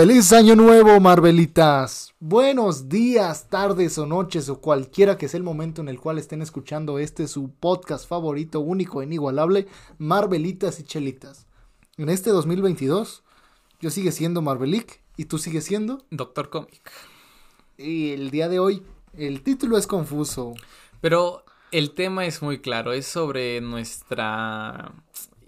Feliz año nuevo, Marvelitas. Buenos días, tardes o noches o cualquiera que sea el momento en el cual estén escuchando este su podcast favorito, único e inigualable, Marvelitas y Chelitas. En este 2022, yo sigue siendo Marvelic y tú sigues siendo Doctor Comic. Y el día de hoy, el título es confuso. Pero el tema es muy claro, es sobre nuestra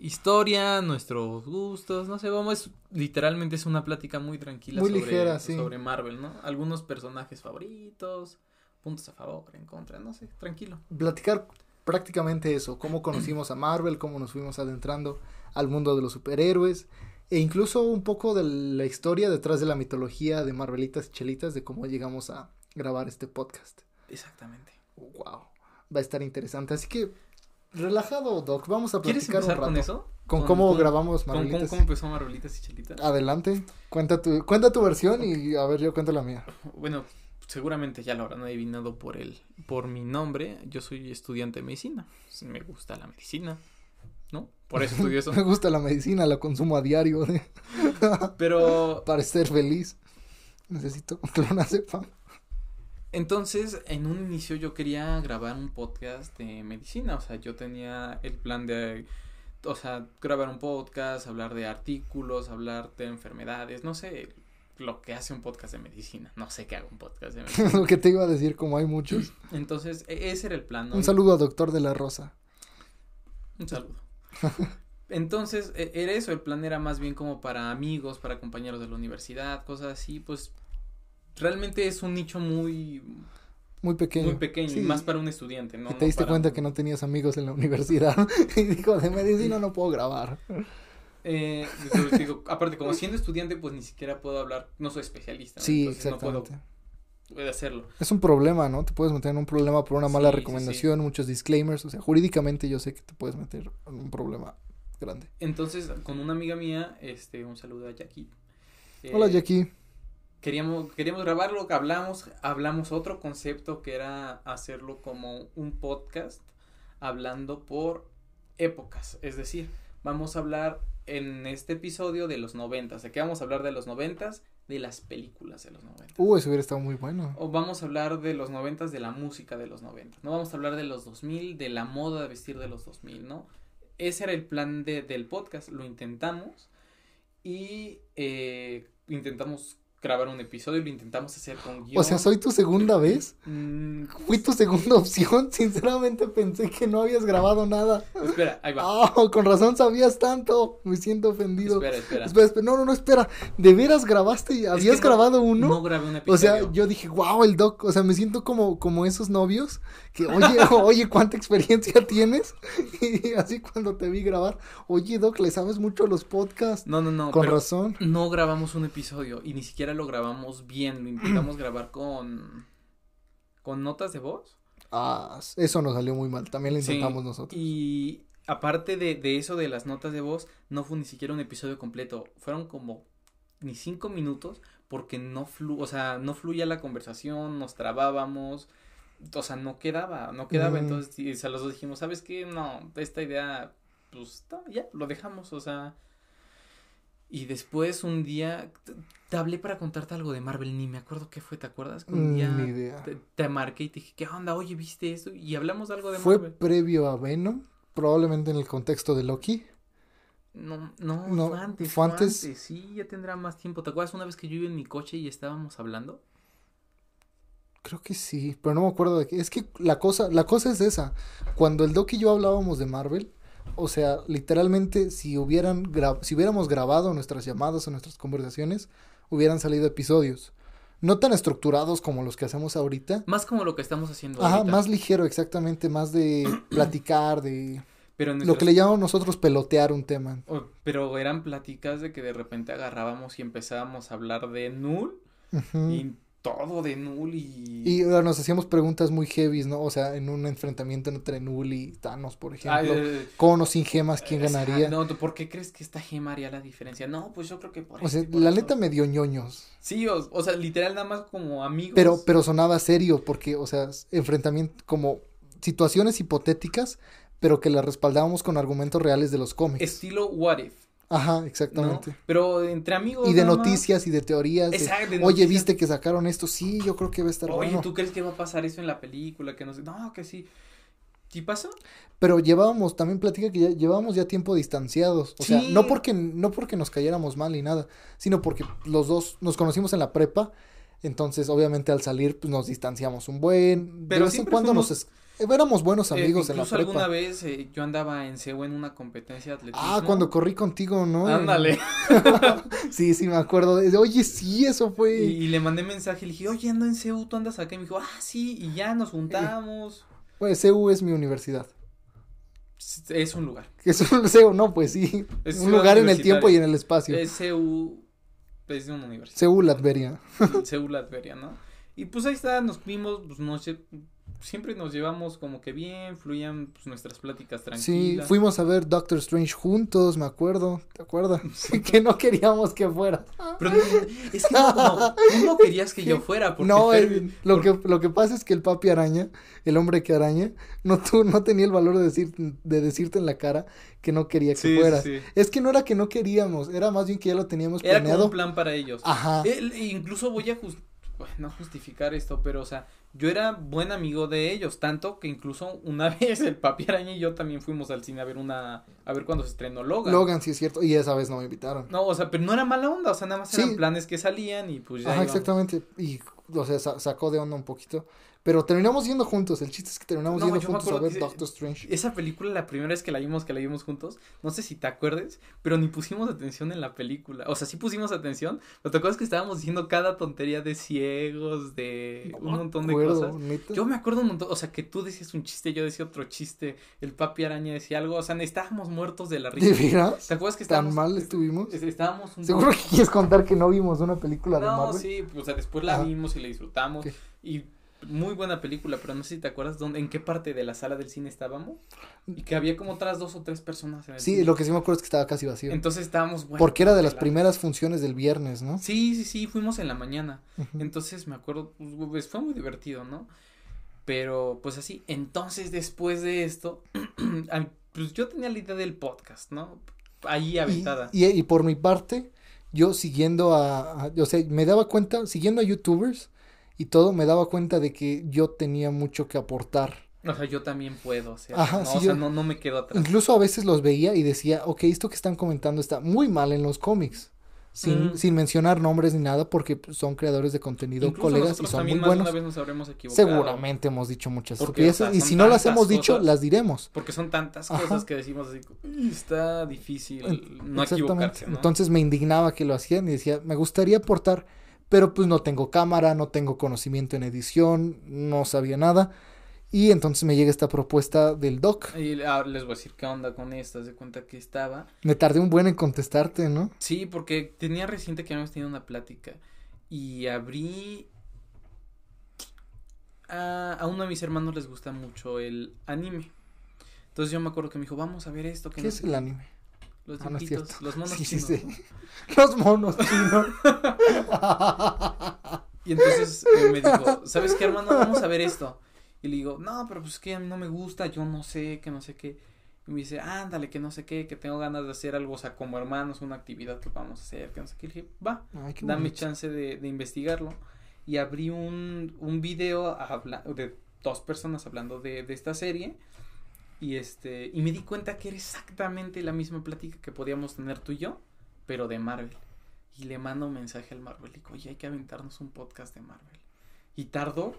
historia, nuestros gustos, no sé, vamos, literalmente es una plática muy tranquila muy sobre, ligera, sí. sobre Marvel, ¿no? Algunos personajes favoritos, puntos a favor, en contra, no sé, tranquilo. Platicar prácticamente eso, cómo conocimos a Marvel, cómo nos fuimos adentrando al mundo de los superhéroes e incluso un poco de la historia detrás de la mitología de Marvelitas y Chelitas de cómo llegamos a grabar este podcast. Exactamente. Wow, va a estar interesante, así que relajado, Doc, vamos a ¿Quieres platicar un rato. con eso? ¿Con cómo con- grabamos con- Marvelitas? ¿Cómo, empezó Marvelitas y Chelitas? Adelante, cuenta tu, cuenta tu versión y a ver, yo cuento la mía. Bueno, seguramente ya lo habrán adivinado por el, por mi nombre. Yo soy estudiante de medicina. Me gusta la medicina, ¿no? Por eso estudio eso. Me gusta la medicina, la consumo a diario de- Pero para estar feliz. Necesito clonazepam. Entonces, en un inicio yo quería grabar un podcast de medicina. O sea, yo tenía el plan de, o sea, grabar un podcast, hablar de artículos, hablar de enfermedades, no sé, lo que hace un podcast de medicina. No sé qué haga un podcast de medicina. Lo que te iba a decir, como hay muchos. Entonces, e- ese era el plan. ¿no? Un saludo a Doctor de la Rosa. Un saludo. Entonces, e- era eso, el plan era más bien como para amigos, para compañeros de la universidad, cosas así, pues realmente es un nicho muy, Muy pequeño. muy pequeño, y más para un estudiante, ¿no? Te diste para cuenta un- que no tenías amigos en la universidad. y dijo, de medicina no puedo grabar. Eh, entonces digo, aparte, como siendo estudiante, pues ni siquiera puedo hablar, no soy especialista. ¿no? Sí, Entonces, no puedo- exactamente. puedo hacerlo. Es un problema, ¿no? Te puedes meter en un problema por una mala Sí, sí, recomendación, muchos disclaimers. O sea, jurídicamente yo sé que te puedes meter en un problema grande. Entonces, con una amiga mía, este, un saludo a Jackie. eh, Hola, Jackie. Queríamos, queríamos grabarlo, hablamos, hablamos otro concepto que era hacerlo como un podcast hablando por épocas, es decir, vamos a hablar en este episodio de los noventas, ¿de qué vamos a hablar de los noventas? De las películas de los noventas. Uh, eso hubiera estado muy bueno. O vamos a hablar de los noventas, de la música de los noventas. No vamos a hablar de los 2000, de la moda de vestir de los 2000, ¿no? Ese era el plan de, del podcast. Lo intentamos y eh, intentamos grabar un episodio y lo intentamos hacer con guion. O sea, soy tu segunda vez. Mm, Fui tu segunda opción. Sinceramente pensé que no habías grabado nada. espera, ahí va. Ah, con razón sabías tanto. Me siento ofendido. espera, espera. Espera, espera, No, no, no, espera. ¿De veras grabaste? y ¿Habías que no- grabado uno? No grabé un O episodio. sea, yo dije, wow, el doc, o sea, me siento como, como esos novios que, oye, oye, ¿cuánta experiencia tienes? Y así cuando te vi grabar, oye, doc, le sabes mucho a los podcasts. No, no, no. Con razón. No grabamos un episodio y ni siquiera lo grabamos bien. Lo intentamos grabar con. con notas de voz. Ah, eso nos salió muy mal, también lo Sí, intentamos nosotros. Y aparte de, de eso de las notas de voz, no fue ni siquiera un episodio completo. Fueron como ni cinco minutos porque no flu, o sea, no fluía la conversación, nos trabábamos, o sea, no quedaba, no quedaba. Ujú. Entonces, y, o sea, los dos dijimos, ¿sabes qué? No, esta idea, pues, ya, lo dejamos, o sea. Y después un día te, hablé para contarte algo de Marvel, ni me acuerdo qué fue, ¿te acuerdas? Que un Mm, día Ni idea. te, te marqué y te dije, ¿qué onda? Oye, ¿viste esto? Y hablamos algo de Fue Marvel. previo a Venom, probablemente en el contexto de Loki. No, no, No, fue antes, fue fue antes. antes. Sí, ya tendrá más tiempo. ¿Te acuerdas una vez que yo iba en mi coche y estábamos hablando? Creo que sí, pero no me acuerdo de qué. Es que la cosa, la cosa es esa. Cuando el Doc y yo hablábamos de Marvel, o sea, literalmente si hubieran si hubiéramos grabado nuestras llamadas o nuestras conversaciones, hubieran salido episodios. No tan estructurados como los que hacemos ahorita. Más como lo que estamos haciendo Ajá, ahorita. más ligero, exactamente, más de platicar, de Pero, lo que le llamamos nosotros pelotear un tema. pero eran pláticas de que de repente agarrábamos y empezábamos a hablar de Null y todo de Null y... Y nos hacíamos preguntas muy heavies, ¿no? O sea, en un enfrentamiento entre Null y Thanos, por Ah, ejemplo. eh, Con o sin gemas, ¿quién sea, ganaría? no, ¿tú ¿por qué crees que esta gema haría la diferencia? No, pues yo creo que por O sea, y por la neta me dio ñoños. Sí, o, o sea, literal nada más como amigos. Pero, pero sonaba serio, porque, o sea, enfrentamiento, como situaciones hipotéticas, pero que las respaldábamos con argumentos reales de los cómics. Estilo What If. Ajá, exactamente. ¿no? Pero entre amigos. Y de nada más. noticias y de teorías. Exacto, de Oye. ¿viste que sacaron esto? Sí, yo creo que va a estar Oye, bueno. ¿tú crees que va a pasar eso en la película? Que no sé. No, que sí. ¿Sí pasó? Pero llevábamos, también platica que ya llevábamos ya tiempo distanciados. O sea, no porque, no porque nos cayéramos mal ni nada, sino porque los dos nos conocimos en la prepa. Entonces, obviamente, al salir, pues nos distanciamos un buen. Pero de vez en cuando fuimos- nos. Eh, éramos buenos Eh, amigos en la incluso prepa. alguna vez eh, yo andaba en CEU en una competencia de atletismo. Ah, cuando corrí contigo, ¿no? Ándale. Sí, sí, me acuerdo. de- Oye, sí, eso fue. Y, y le mandé mensaje y le dije, oye, ando en CEU, tú andas acá. Y me dijo, ah, sí, y ya nos juntamos. Pues CEU es mi universidad. Es un lugar. Es un CEU, no, pues sí. Es un lugar en el tiempo y en el espacio. Es CEU, es de una universidad. CEU Latveria. CEU Latveria, ¿no? Y pues ahí está, nos vimos, pues nos lle- siempre nos llevamos como que bien, fluían pues nuestras pláticas Sí, tranquilas. fuimos a ver Doctor Strange juntos, me acuerdo. ¿Te acuerdas? que no queríamos que fuera. Pero no, es que no, no, tú no querías que yo fuera, porque No, Edwin, lo que, lo que pasa es que el papi araña, el hombre que araña, no, tú, no tenía el valor de, decir, de decirte en la cara que no quería que Sí, sí, fueras. sí. Es que no era que no queríamos, era más bien que ya lo teníamos Era planeado. un plan para ellos. Ajá. El- incluso voy a jus- bueno, no justificar esto, pero o sea, yo era buen amigo de ellos, tanto que incluso una vez el papi araña y yo también fuimos al cine a ver una, a ver cuando se estrenó Logan. Logan, sí es cierto, y esa vez no me invitaron. No, o sea, pero no era mala onda, o sea, nada más Sí. eran planes que salían y pues ya Ajá, exactamente. Y, o sea, sa- sacó de onda un poquito. Pero terminamos yendo juntos. El chiste es que terminamos No, yendo juntos a ver Doctor Strange. Esa película, la primera vez que la vimos, que la vimos juntos, no sé si te acuerdes, pero ni pusimos atención en la película. O sea, sí pusimos atención, pero te acuerdas que estábamos diciendo cada tontería de ciegos, de No un montón de acuerdo, cosas. neta. Yo me acuerdo un montón, o sea, que tú decías un chiste, yo decía otro chiste, el papi araña decía algo, o sea, estábamos muertos de la ¿De risa. veras? ¿Te acuerdas que ¿Tan estábamos? mal estuvimos? es- Estábamos un ¿Seguro que quieres contar que no vimos una película de No, Marvel? sí, o sea, después la vimos y la disfrutamos. Y muy buena película, pero no sé si te acuerdas dónde, en qué parte de la sala del cine estábamos. Y que había como otras dos o tres personas en el Sí, cine. lo que sí me acuerdo es que estaba casi vacío. Entonces estábamos bueno, Porque era de las la- primeras funciones del viernes, ¿no? Sí, sí, sí, fuimos en la mañana. Entonces me acuerdo, pues, pues, fue muy divertido, ¿no? Pero pues así, entonces después de esto, pues yo tenía la idea del podcast, ¿no? Ahí aventada. Y, y, y por mi parte, yo siguiendo a, a- o sea, me daba cuenta, siguiendo a youtubers y todo, me daba cuenta de que yo tenía mucho que aportar. O sea, yo también puedo, o sea, Ajá, no, sí, o sea, yo- no, no me quedo atrás. Incluso a veces los veía y decía, ok, esto que están comentando está muy mal en los cómics. Sin, Mm. sin mencionar nombres ni nada, porque son creadores de contenido, Incluso colegas y son muy más buenos. una vez nos habremos equivocado. Seguramente hemos dicho muchas Porque, estupideces. o sea, y si no las hemos dicho, las diremos. Porque son tantas Ajá. cosas que decimos así, "Uy, está difícil no Exactamente. equivocarse, ¿no? Entonces me indignaba que lo hacían y decía, me gustaría aportar, pero pues no tengo cámara, no tengo conocimiento en edición, no sabía nada. Y entonces me llega esta propuesta del doc. Y ahora les voy a decir qué onda con estas, de cuenta que estaba. Me tardé un buen en contestarte, ¿no? Sí, porque tenía reciente que habíamos tenido una plática y abrí... A, a uno de mis hermanos les gusta mucho el anime. Entonces yo me acuerdo que me dijo, vamos a ver esto. Que ¿Qué no es el qué". anime? Los Ah, dibujitos, los monos Sí, sí, chinos. sí. Los monos chinos. Y entonces eh, me dijo, ¿sabes qué, hermano? Vamos a ver esto. Y le digo, no, pero pues que no me gusta, yo no sé, que no sé qué. Y me dice, ándale, que no sé qué, que tengo ganas de hacer algo, o sea, como hermanos, una actividad que vamos a hacer, que no sé qué. Y le dije, va, Ay, qué dame bonito. chance de, de investigarlo. Y abrí un, un video habla- de dos personas hablando de, de esta serie. Y este, y me di cuenta que era exactamente la misma plática que podíamos tener tú y yo, pero de Marvel. Y le mando un mensaje al Marvel. Y digo, oye, hay que aventarnos un podcast de Marvel. Y tardó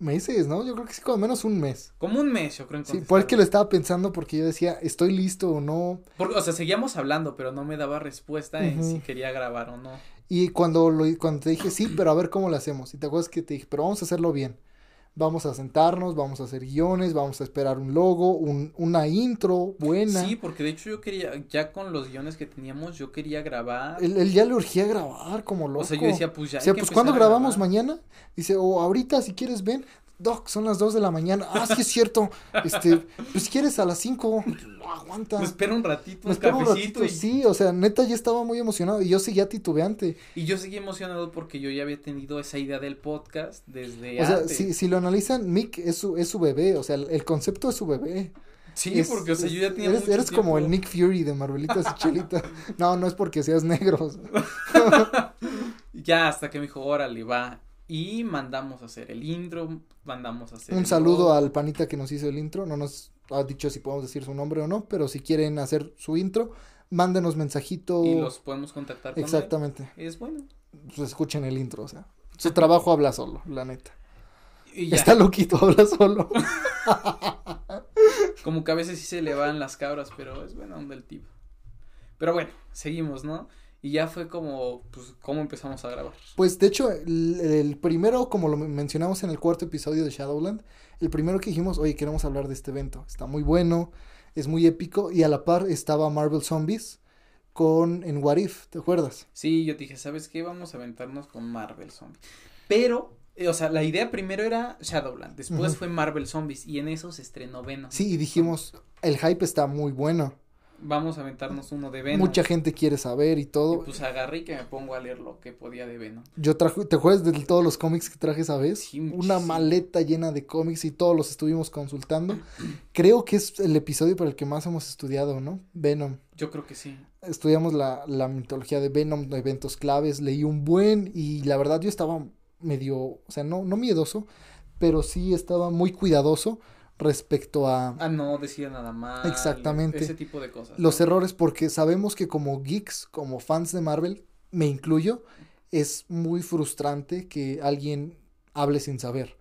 Meses, ¿no? Yo creo que sí, como menos un mes. como un mes, yo creo. en Sí, por el que lo estaba pensando porque yo decía, ¿estoy listo o no? Porque, o sea, seguíamos hablando, pero no me daba respuesta en si quería grabar o no. Y cuando, lo, cuando te dije, sí, pero a ver cómo lo hacemos. Y te acuerdas que te dije, pero vamos a hacerlo bien. Vamos a sentarnos, vamos a hacer guiones, vamos a esperar un logo, un, una intro buena. Sí, porque de hecho yo quería, ya con los guiones que teníamos, yo quería grabar. Él, él ya le urgía grabar como loco. O sea, yo decía, pues ya. O sea, pues ¿cuándo empezar a grabamos grabar. mañana? Dice, o ahorita si quieres ven. Doc, son las 2 de la mañana. Ah, sí es cierto. Este, pues si quieres a las 5. Aguanta. Me espera un ratito, Me un espero un cafecito. ratito. y, Sí, o sea, neta ya estaba muy emocionado y yo seguía titubeante. y yo seguí emocionado porque yo ya había tenido esa idea del podcast desde O sea, antes. si, si lo analizan, Mick es su, es su bebé, o sea, el, el concepto es su bebé. Sí, porque, o sea, yo ya tenía Eres, mucho eres como el. Nick Fury de Marvelitas y Chelita. No, no es porque seas negro. o sea. Ya hasta que me dijo, órale, va. Y mandamos a hacer el intro, mandamos a hacer Un saludo logo. al panita que nos hizo el intro. No nos ha dicho si podemos decir su nombre o no, pero si quieren hacer su intro, mándenos mensajito. Y los podemos contactar con él. Exactamente. Es bueno. Pues escuchen el intro, o sea. Su trabajo habla solo, la neta. Y Está loquito, habla solo. como que a veces sí se le van las cabras, pero es buena onda el tipo. Pero bueno, seguimos, ¿no? Y ya fue como, pues, cómo empezamos a grabar. Pues de hecho, el, el primero, como lo mencionamos en el cuarto episodio de Shadowland, el primero que dijimos, oye, queremos hablar de este evento. Está muy bueno, es muy épico. Y a la par estaba Marvel Zombies con en What If, ¿te acuerdas? Sí, yo dije, ¿sabes qué? Vamos a aventarnos con Marvel Zombies. Pero, eh, o sea, la idea primero era Shadowland, después fue Marvel Zombies y en eso se estrenó Venom. Sí, y dijimos, el hype está muy bueno. Vamos a aventarnos uno de Venom. Mucha gente quiere saber y Y todo. pues agarré y que me pongo a leer lo que podía de Venom. Yo traje, ¿te acuerdas de todos los cómics que traje esa vez? Sí, Una maleta llena de cómics y todos los estuvimos consultando. Creo que es el episodio para el que más hemos estudiado, ¿no? Venom. Yo creo que sí. Estudiamos la, la mitología de Venom, eventos claves, leí un buen y la verdad yo estaba medio, o sea, no, no miedoso, pero sí estaba muy cuidadoso respecto a Ah, no, decía nada más. Exactamente. Ese tipo de cosas. los ¿no? errores porque sabemos que como geeks, como fans de Marvel, me incluyo, es muy frustrante que alguien hable sin saber.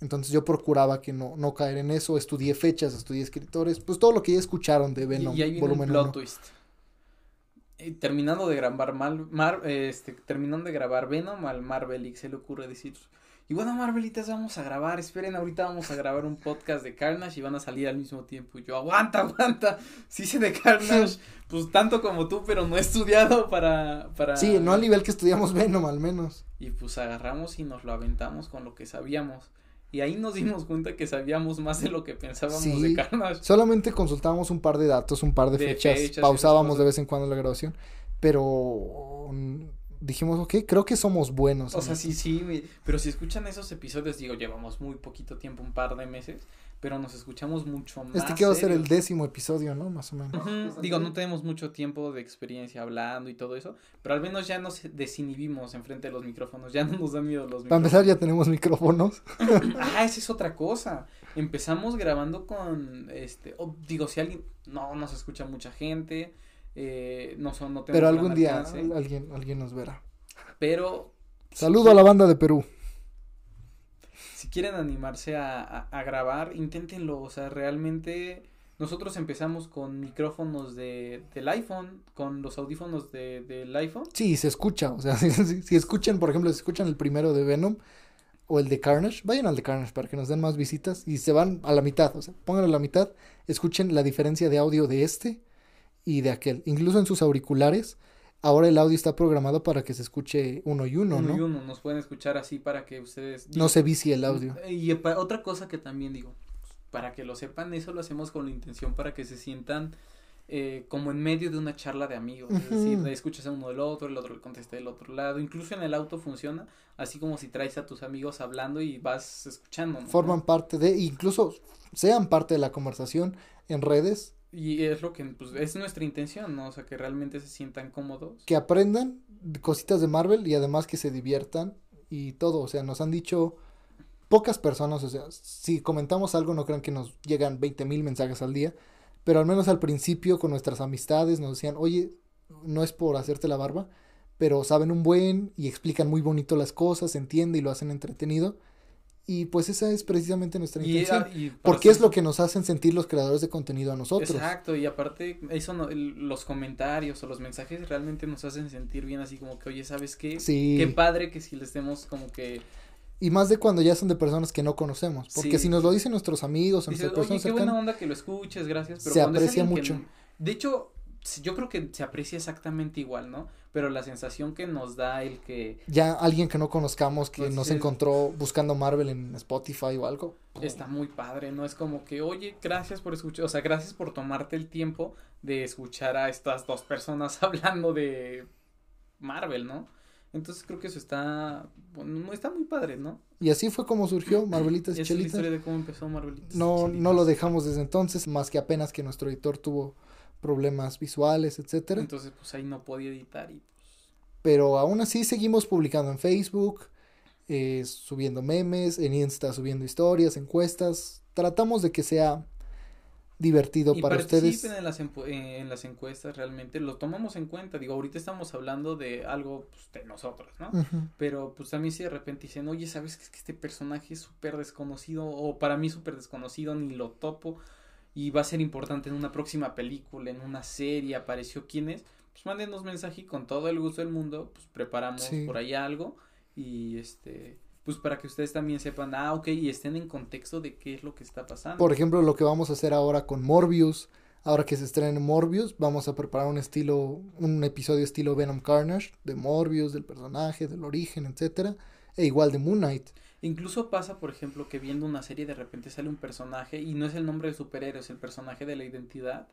Entonces yo procuraba que no, no caer en eso, estudié fechas, estudié escritores, pues todo lo que ya escucharon de Venom, y, y ahí viene un volumen plot 1. twist. Eh, terminando de grabar Mal, Mar- este, terminando de grabar Venom al Marvelix se le ocurre decir y bueno Marvelitas vamos a grabar, esperen ahorita vamos a grabar un podcast de Carnage y van a salir al mismo tiempo. Y yo aguanta, aguanta, sí sé de Carnage, pues tanto como tú pero no he estudiado para, para Sí, no al nivel que estudiamos Venom al menos. y pues agarramos y nos lo aventamos con lo que sabíamos. Y ahí nos dimos cuenta que sabíamos más de lo que pensábamos Sí. de Carnage. Solamente consultábamos un par de datos, un par de, De fechas, pausábamos de vez en cuando la grabación, pero dijimos, ok, creo que somos buenos. O sea, esto". sí, sí, pero si escuchan esos episodios, digo, llevamos muy poquito tiempo, un par de meses, pero nos escuchamos mucho más. Este que va a ser el décimo episodio, ¿no? Más o menos. Digo, no tenemos mucho tiempo de experiencia hablando y todo eso, pero al menos ya nos desinhibimos enfrente de los micrófonos, ya no nos dan miedo los Para micrófonos. empezar ya tenemos micrófonos. Ah, esa es otra cosa. Empezamos grabando con, este, oh, digo, si alguien, no nos escucha mucha gente, eh, no son, no Pero algún día alcance, alguien, alguien nos verá. pero Saludo a la banda de Perú. si quieren animarse a, a- a grabar, inténtenlo. O sea, realmente nosotros empezamos con micrófonos de, del iPhone, con los audífonos de, del iPhone. Sí, se escucha. O sea, si, si- si escuchan, por ejemplo, si escuchan el primero de Venom o el de Carnage, vayan al de Carnage para que nos den más visitas y se van a la mitad. O sea, pónganlo a la mitad, escuchen la diferencia de audio de este y de aquel. Incluso en sus auriculares, ahora el audio está programado para que se escuche uno y uno, uno ¿no? y uno. Nos pueden escuchar así para que ustedes. No se vicie el audio. Y pa- otra cosa que también digo, para que lo sepan, eso lo hacemos con la intención para que se sientan eh, como en medio de una charla de amigos. Es decir, escuchas a uno del otro, el otro le contesta del otro lado. Incluso en el auto funciona, así como si traes a tus amigos hablando y vas escuchando. ¿no? Forman parte de, incluso sean parte de la conversación en redes, Y es lo que, pues, es nuestra intención, ¿no? O sea, que realmente se sientan cómodos. que aprendan cositas de Marvel y además que se diviertan y todo. O sea, nos han dicho pocas personas, o sea, si comentamos algo no crean que nos llegan 20 mil mensajes al día, pero al menos al principio con nuestras amistades nos decían, oye, no es por hacerte la barba, pero saben un buen y explican muy bonito las cosas, entiende y lo hacen entretenido. Y pues esa es precisamente nuestra intención. ah, y Porque es lo que nos hacen sentir los creadores de contenido a nosotros. Exacto, y aparte, eso no, el- los comentarios o los mensajes realmente nos hacen sentir bien, así como que, oye, ¿sabes qué? Sí. Qué padre que si les demos como que Y más de cuando ya son de personas que no conocemos. Porque Sí. si nos lo dicen nuestros amigos Dices, nuestras oye, personas qué buena onda que lo escuches, gracias. Pero Se aprecia que mucho. de hecho, yo creo que se aprecia exactamente igual, ¿no? Pero la sensación que nos da el que ya alguien que no conozcamos que Pues nos encontró buscando Marvel en Spotify o algo. está muy padre, ¿no? Es como que, oye, gracias por escuchar, o sea, gracias por tomarte el tiempo de escuchar a estas dos personas hablando de Marvel, ¿no? Entonces creo que eso está, bueno, está muy padre, ¿no? Y así fue como surgió Marvelitas y Esa es la Chelitas. historia de cómo empezó Marvelitas. No, Chelitas. no lo dejamos desde entonces, más que apenas que nuestro editor tuvo problemas visuales, etcétera. Entonces, pues ahí no podía editar y Pero aún así seguimos publicando en Facebook, eh, subiendo memes, en Insta subiendo historias, encuestas. Tratamos de que sea divertido y para ustedes. participen en las, eh, en las encuestas realmente, lo tomamos en cuenta, digo, ahorita estamos hablando de algo pues, de nosotros, ¿no? Pero pues también si de repente dicen, oye, ¿sabes que es que este personaje es súper desconocido o para mí súper desconocido, ni lo topo y va a ser importante en una próxima película, en una serie, apareció quién es? Pues mándenos mensaje y con todo el gusto del mundo, pues preparamos Sí. por ahí algo y este, pues para que ustedes también sepan, ah, ok, y estén en contexto de qué es lo que está pasando. Por ejemplo, lo que vamos a hacer ahora con Morbius. Ahora que se estrena Morbius, vamos a preparar un estilo, un episodio estilo Venom Carnage, de Morbius, del personaje, del origen, etcétera. E igual de Moon Knight. Incluso pasa, por ejemplo, que viendo una serie de repente sale un personaje y no es el nombre de superhéroe, es el personaje de la identidad.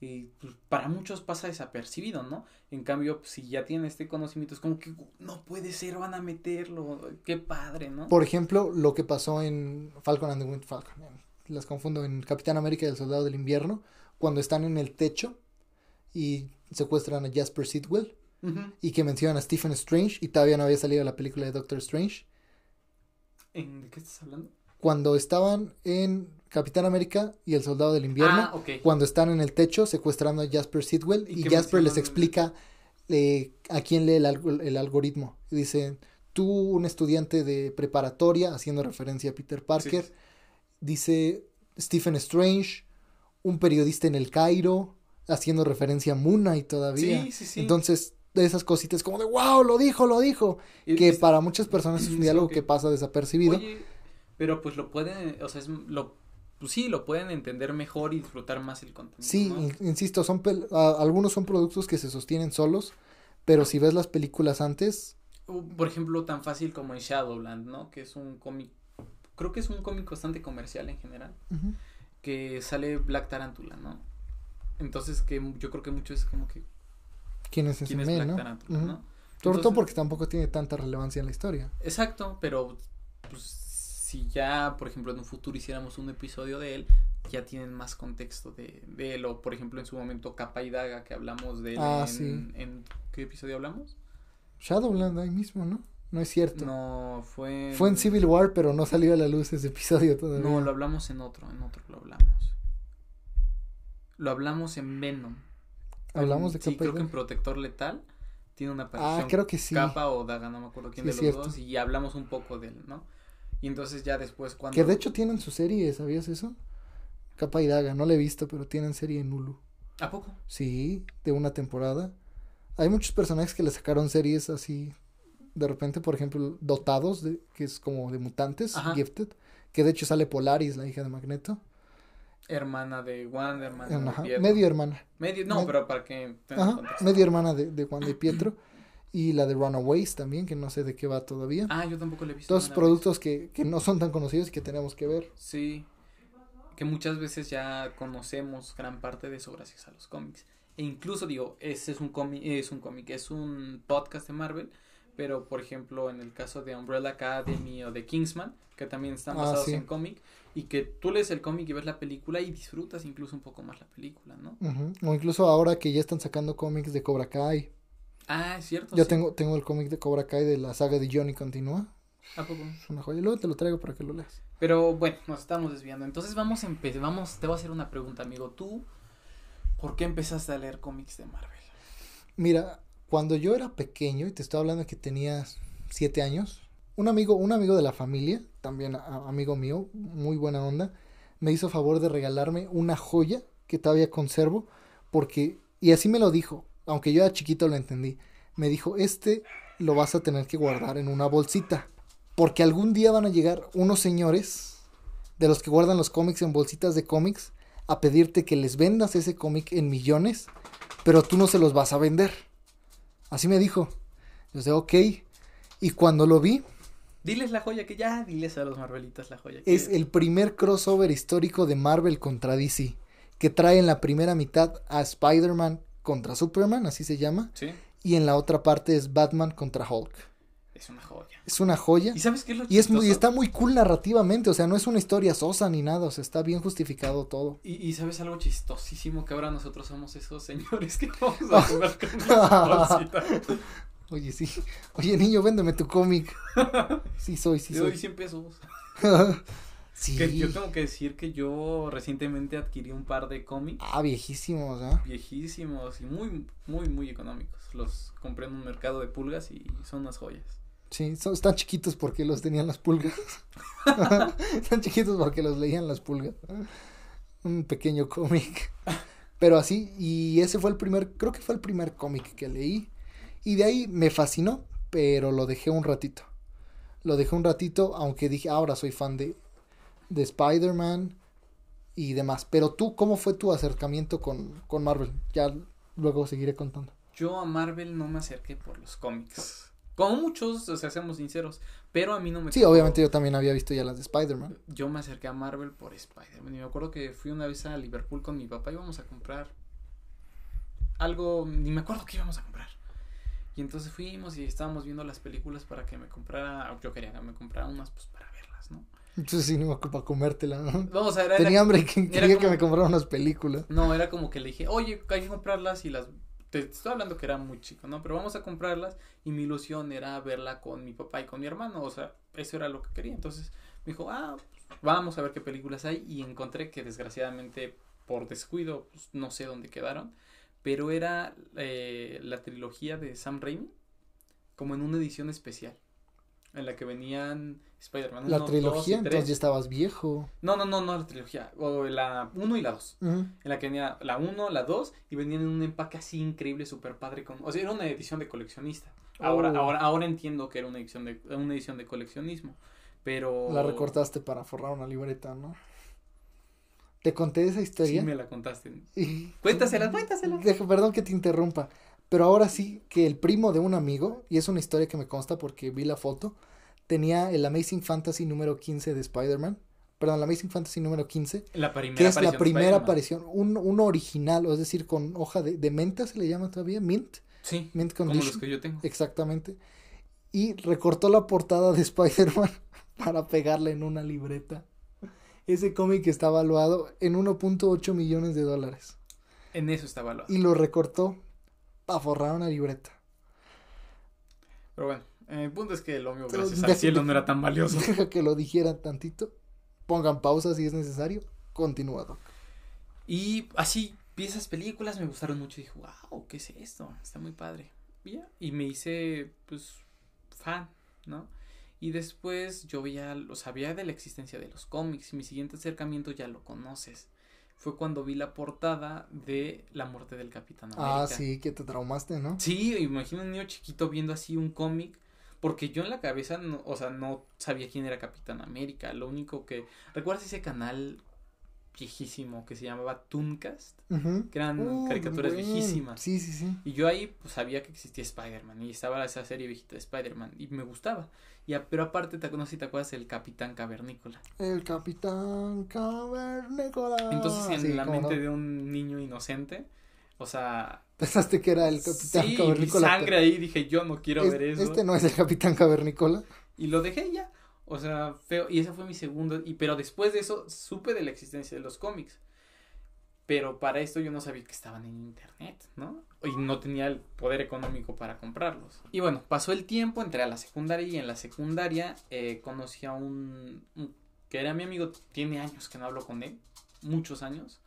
Y pues, para muchos pasa desapercibido, ¿no? En cambio, pues, si ya tienen este conocimiento, es como que no puede ser, van a meterlo. Qué padre, ¿no? Por ejemplo, lo que pasó en Falcon and the Winter Falcon, en- las confundo, en Capitán América y el Soldado del Invierno, cuando están en el techo y secuestran a Jasper Sitwell Ujú. y que mencionan a Stephen Strange y todavía no había salido la película de Doctor Strange. ¿En- ¿De qué estás hablando? Cuando estaban en Capitán América y el Soldado del Invierno, Ah, cuando están en el techo secuestrando a Jasper Sitwell ¿Y Jasper les explica eh, a quién lee el, alg- el algoritmo. Y Dice, tú, un estudiante de preparatoria, haciendo referencia a Peter Parker, Sí, dice Stephen Strange, un periodista en el Cairo, haciendo referencia a Moon Knight todavía. Sí, sí, sí. Entonces, de esas cositas como de, wow, lo dijo, lo dijo. Y- Que y- para muchas personas es un diálogo que pasa desapercibido. Oye, pero pues lo pueden, o sea, es, lo, pues sí, lo pueden entender mejor y disfrutar más el contenido. Sí, insisto, son pel- a- algunos son productos que se sostienen solos, pero si ves las películas antes, Por ejemplo, tan fácil como en Shadowland, ¿no? Que es un cómic, creo que es un cómic bastante comercial en general, que sale Black Tarantula, ¿no? Entonces que yo creo que mucho es como que ¿quién es ese quién es men, Black no? Tarantula, Ujú. ¿no? Sobre todo Entonces- porque tampoco tiene tanta relevancia en la historia. Exacto, pero pues si ya, por ejemplo, en un futuro hiciéramos un episodio de él, ya tienen más contexto de, de él, o por ejemplo en su momento Capa y Daga, que hablamos de él Ah, en, sí. en- ¿qué episodio hablamos? Shadowland ahí mismo, ¿no? No es cierto. No, fue... Fue en Civil War, pero no salió a la luz ese episodio todavía. No, lo hablamos en otro, en otro lo hablamos. Lo hablamos en Venom. Hablamos de Sí, Capa y creo que en. Protector Letal tiene una aparición. Ah, creo que sí. Capa o Daga, no me acuerdo quién Sí, de los cierto. dos, y hablamos un poco de él, ¿no? Y entonces ya después cuando... Que de hecho tienen su serie, ¿sabías eso? Capa y Daga, no la he visto, pero tienen serie en Hulu. ¿A poco? Sí, de una temporada. Hay muchos personajes que le sacaron series así, de repente, por ejemplo, dotados, de, que es como de mutantes, Ajá. gifted, que de hecho sale Polaris, la hija de Magneto. Hermana de Wanda, hermana de Ajá, Pietro. medio hermana. Medio, no, me- pero para que Ajá, medio hermana de, de Wanda y Pietro. Y la de Runaways también, que no sé de qué va todavía. Ah, yo tampoco le he visto. Dos productos que, que no son tan conocidos y que tenemos que ver. Sí. Que muchas veces ya conocemos gran parte de eso gracias a los cómics. E incluso digo, ese es un cómic, es un cómic, es un podcast de Marvel, pero por ejemplo en el caso de Umbrella Academy o de Kingsman, que también están Ah, basados sí. en cómic, y que tú lees el cómic y ves la película y disfrutas incluso un poco más la película, ¿no? O incluso ahora que ya están sacando cómics de Cobra Kai. Ah, es cierto. Yo sí. tengo, tengo el cómic de Cobra Kai de la saga de Johnny Continúa. ¿A poco? Es una joya. Luego te lo traigo para que lo leas. Pero bueno, nos estamos desviando. Entonces vamos a empezar, vamos, te voy a hacer una pregunta, amigo. ¿Tú por qué empezaste a leer cómics de Marvel? Mira, cuando yo era pequeño, y te estoy hablando que tenías siete años, un amigo, un amigo de la familia, también amigo mío, muy buena onda, me hizo favor de regalarme una joya que todavía conservo, porque, y así me lo dijo, aunque yo era chiquito lo entendí, me dijo, este lo vas a tener que guardar en una bolsita, porque algún día van a llegar unos señores de los que guardan los cómics en bolsitas de cómics a pedirte que les vendas ese cómic en millones, pero tú no se los vas a vender. Así me dijo. Yo dije, ok. Y cuando lo vi, Diles la joya que ya, diles a los Marvelitas la joya que es el primer crossover histórico de Marvel contra DC, que trae en la primera mitad a Spider-Man contra Superman, así se llama, Sí. Y en la otra parte es Batman contra Hulk. Es una joya. Es una joya. ¿Y sabes qué es lo Y, es muy, chistoso? está muy cool narrativamente, o sea, no es una historia sosa ni nada, o sea, está bien justificado todo. Y, y sabes algo chistosísimo que ahora nosotros somos esos señores que vamos a jugar con. Oye, sí. Oye, niño, véndeme tu cómic. Sí soy, sí Te doy soy. 100 pesos. sí. Que yo tengo que decir que yo recientemente adquirí un par de cómics Ah, viejísimos, ¿ah? viejísimos y muy, muy, muy económicos. Los compré en un mercado de pulgas y son unas joyas. Sí, son, están chiquitos porque los tenían las pulgas. están chiquitos porque los leían las pulgas. Un pequeño cómic. Pero así, y ese fue el primer, creo que fue el primer cómic que leí. Y de ahí me fascinó, pero lo dejé un ratito. Lo dejé un ratito, aunque dije, ahora soy fan de, de Spider-Man y demás. Pero tú, ¿cómo fue tu acercamiento con, con Marvel? Ya luego seguiré contando. Yo a Marvel no me acerqué por los cómics. Como muchos, o sea, seamos sinceros. Pero a mí no me Sí, tocó- obviamente yo también había visto ya las de Spider-Man. Yo me acerqué a Marvel por Spider-Man. Y me acuerdo que fui una vez a Liverpool con mi papá y íbamos a comprar algo, ni me acuerdo qué íbamos a comprar. Y entonces fuimos y estábamos viendo las películas para que me comprara, yo quería que me comprara unas pues para verlas, ¿no? Entonces sí, no para comértela, ¿no? No, o sea, era, Tenía era- hambre que- quería que como- me comprara unas películas. no, era como que le dije, oye, hay que comprarlas y las, te estoy hablando que era muy chico, ¿no? Pero vamos a comprarlas y mi ilusión era verla con mi papá y con mi hermano, o sea, eso era lo que quería. Entonces me dijo, ah, pues, vamos a ver qué películas hay y encontré que desgraciadamente por descuido, pues, no sé dónde quedaron, pero era eh, la trilogía de Sam Raimi, como en una edición especial, en la que venían Spider-Man. La trilogía, y entonces ya estabas viejo. No, no, no, no la trilogía, o la 1 y la 2 Ujú. en la que venía la 1, la 2 y venían en un empaque así increíble, súper padre. Con, o sea, era una edición de coleccionista. Ahora, Oh. ahora, ahora entiendo que era una edición de, una edición de coleccionismo. Pero. La recortaste para forrar una libreta, ¿no? Te conté esa Sí, historia. me la contaste. y... Cuéntasela, cuéntasela. Perdón que te interrumpa. Pero ahora sí que el primo de un amigo, y es una historia que me consta porque vi la foto, tenía el Amazing Fantasy número 15 de Spider-Man. Perdón, el Amazing Fantasy número 15, La primera que es la aparición de primera aparición, un, un original, es decir, con hoja de, de menta se le llama todavía, mint, Sí, mint como condition. los que yo tengo. Exactamente. Y recortó la portada de Spider-Man para pegarla en una libreta. Ese cómic está valuado en 1.8 millones de dólares. En eso está evaluado. Y lo recortó para forrar una libreta. Pero bueno, el punto es que el mío, gracias al cielo, no era tan valioso. Deja que lo dijera tantito. Pongan pausa si es necesario. Continuado. Y así vi esas películas, me gustaron mucho. Y dije, wow, ¿qué es esto? Está muy padre. Y, ya, y me hice, pues, fan, ¿no? Y después yo veía, o sabía de la existencia de los cómics. Y mi siguiente acercamiento ya lo conoces. Fue cuando vi la portada de La muerte del Capitán América. Ah, sí, que te traumaste, ¿no? Sí, imagino un niño chiquito viendo así un cómic. Porque yo en la cabeza, no, o sea, no sabía quién era Capitán América. Lo único que. ¿Recuerdas ese canal viejísimo que se llamaba Tooncast? Que eran Uh, caricaturas viejísimas. Sí, sí, sí. Y yo ahí pues sabía que existía Spider-Man. Y estaba esa serie viejita de Spider-Man. Y me gustaba. Y a- pero aparte, te, no sé si te acuerdas del Capitán Cavernícola. El Capitán Cavernícola. Entonces, en Sí, la mente no. de un niño inocente. O sea. Pensaste que era el Capitán sí, mi Cavernícola. sangre ahí. Dije, yo no quiero Es- ver eso. Este no es el Capitán Cavernícola. Y lo dejé ya. O sea, feo. Y ese fue mi segundo. Y, pero después de eso supe de la existencia de los cómics. Pero para esto yo no sabía que estaban en internet, ¿no? Y no tenía el poder económico para comprarlos. Y bueno, pasó el tiempo, entré a la secundaria y en la secundaria eh, conocí a un, que era mi amigo, tiene años que no hablo con él, muchos años.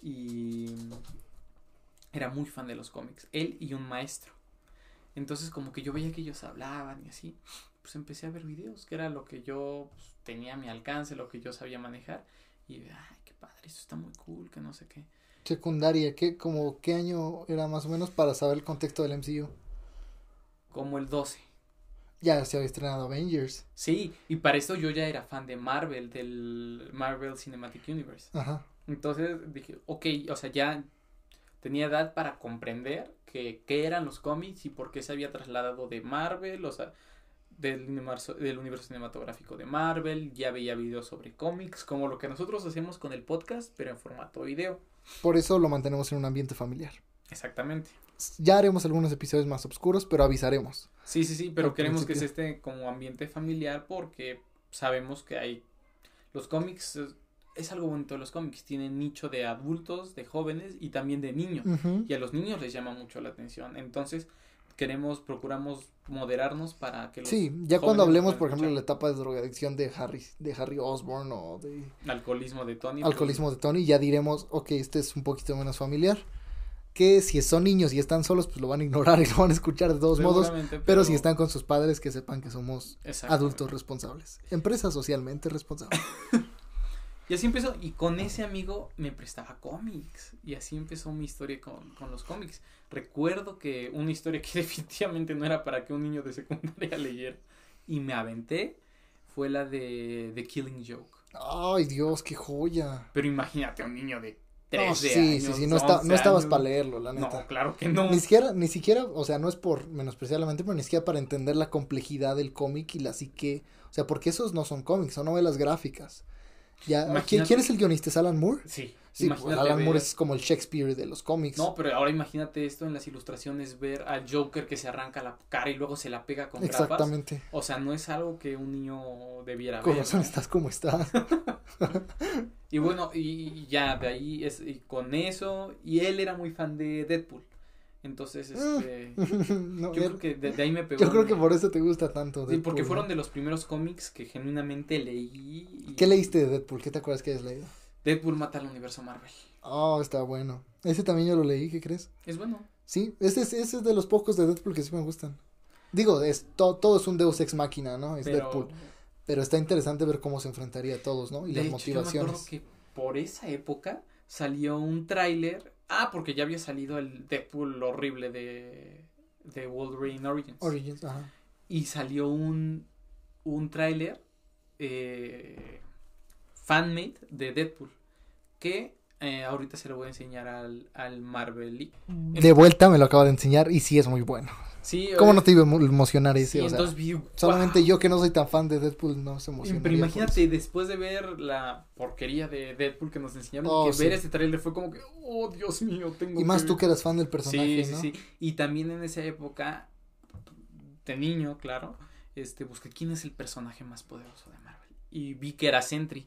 Y era muy fan de los cómics, él y un maestro. Entonces como que yo veía que ellos hablaban y así, pues empecé a ver videos, que era lo que yo pues, tenía a mi alcance, lo que yo sabía manejar. Y, ay, padre, esto está muy cool, que no sé qué. Secundaria, ¿qué, como, ¿qué año era más o menos para saber el contexto del MCU? Como el 12. Ya se había estrenado Avengers. Sí, y para esto yo ya era fan de Marvel, del Marvel Cinematic Universe. Ajá. Entonces dije, ok, o sea, ya tenía edad para comprender que, qué eran los cómics y por qué se había trasladado de Marvel, o sea, del universo, del universo cinematográfico de Marvel, ya veía videos sobre cómics, como lo que nosotros hacemos con el podcast, pero en formato video. Por eso lo mantenemos en un ambiente familiar. Exactamente. Ya haremos algunos episodios más oscuros, pero avisaremos. Sí, sí, sí, pero queremos que sea este como ambiente familiar porque sabemos que hay los cómics es, algo bonito de los cómics, tienen nicho de adultos, de jóvenes y también de niños. Y a los niños les llama mucho la atención. Entonces, queremos procuramos moderarnos para que los Sí, ya cuando hablemos, por ejemplo, de la etapa de drogadicción de Harry, de Harry Osborn o de alcoholismo de Tony. pues, alcoholismo de Tony, ya diremos, ok, este es un poquito menos familiar. Que si son niños y están solos, pues lo van a ignorar y lo van a escuchar de todos modos. Seguramente, Pero si están con sus padres, que sepan que somos adultos responsables. Empresa socialmente responsable. Y así empezó, y con ese amigo me prestaba cómics, y así empezó mi historia con, con los cómics. Recuerdo que una historia que definitivamente no era para que un niño de secundaria leyera, y me aventé, fue la de The Killing Joke. Ay, Dios, qué joya. Pero imagínate un niño de No, 13 sí, años, sí, sí, no, está, 11 no estabas para leerlo, la neta. No, claro que no. Ni siquiera, ni siquiera, o sea, no es por menospreciar la mente, pero ni siquiera para entender la complejidad del cómic y la psique. O sea, porque esos no son cómics, son novelas gráficas. Ya, ¿quién, Imagínate- quién es el guionista? ¿Es Alan Moore? Sí, Sí, imagínate Alan Moore es como el Shakespeare de los cómics. No, pero ahora imagínate esto en las ilustraciones, ver al Joker que se arranca la cara y luego se la pega con grapas. Exactamente. O sea, no es algo que un niño debiera Con ver. razón ¿no? estás como estás. Y bueno, y ya de ahí es y con eso y él era muy fan de Deadpool. Entonces, este No, yo creo que de, de ahí me pegó. yo creo que por eso te gusta tanto. Sí, Deadpool, porque ¿no? fueron de los primeros cómics que genuinamente leí. y- ¿Qué leíste de Deadpool? ¿Qué te acuerdas que hayas leído? Deadpool mata al universo Marvel. Oh, está bueno. Ese también yo lo leí, ¿qué crees? Es bueno. Sí, ese es, ese es de los pocos de Deadpool que sí me gustan. Digo, es, to- todo es un Deus Ex Máquina, ¿no? Es pero Deadpool. Pero está interesante ver cómo se enfrentaría a todos, ¿no? Y de las hecho, yo me acuerdo motivaciones. que por esa época salió un tráiler. Ah, porque ya había salido el Deadpool horrible de, de Wolverine Origins. Origins, ajá. y salió un, un tráiler eh, fanmade de Deadpool que eh, ahorita se lo voy a enseñar al, al Marvel. De vuelta me lo acaba de enseñar y sí es muy bueno. Sí, ¿Cómo eh, no te iba a emo- emocionar sí, ese? o sea, solamente yo que no soy tan fan de Deadpool no se emociona. Pero imagínate, después de ver la porquería de Deadpool que nos enseñaron, Oh, que sí. ver ese tráiler fue como que, oh, Dios mío, tengo Y más que tú ver". que eras fan del personaje, Sí, ¿no? sí, sí. Y también en esa época, de niño, claro, este, busqué quién es el personaje más poderoso de Marvel. Y vi que era Sentry.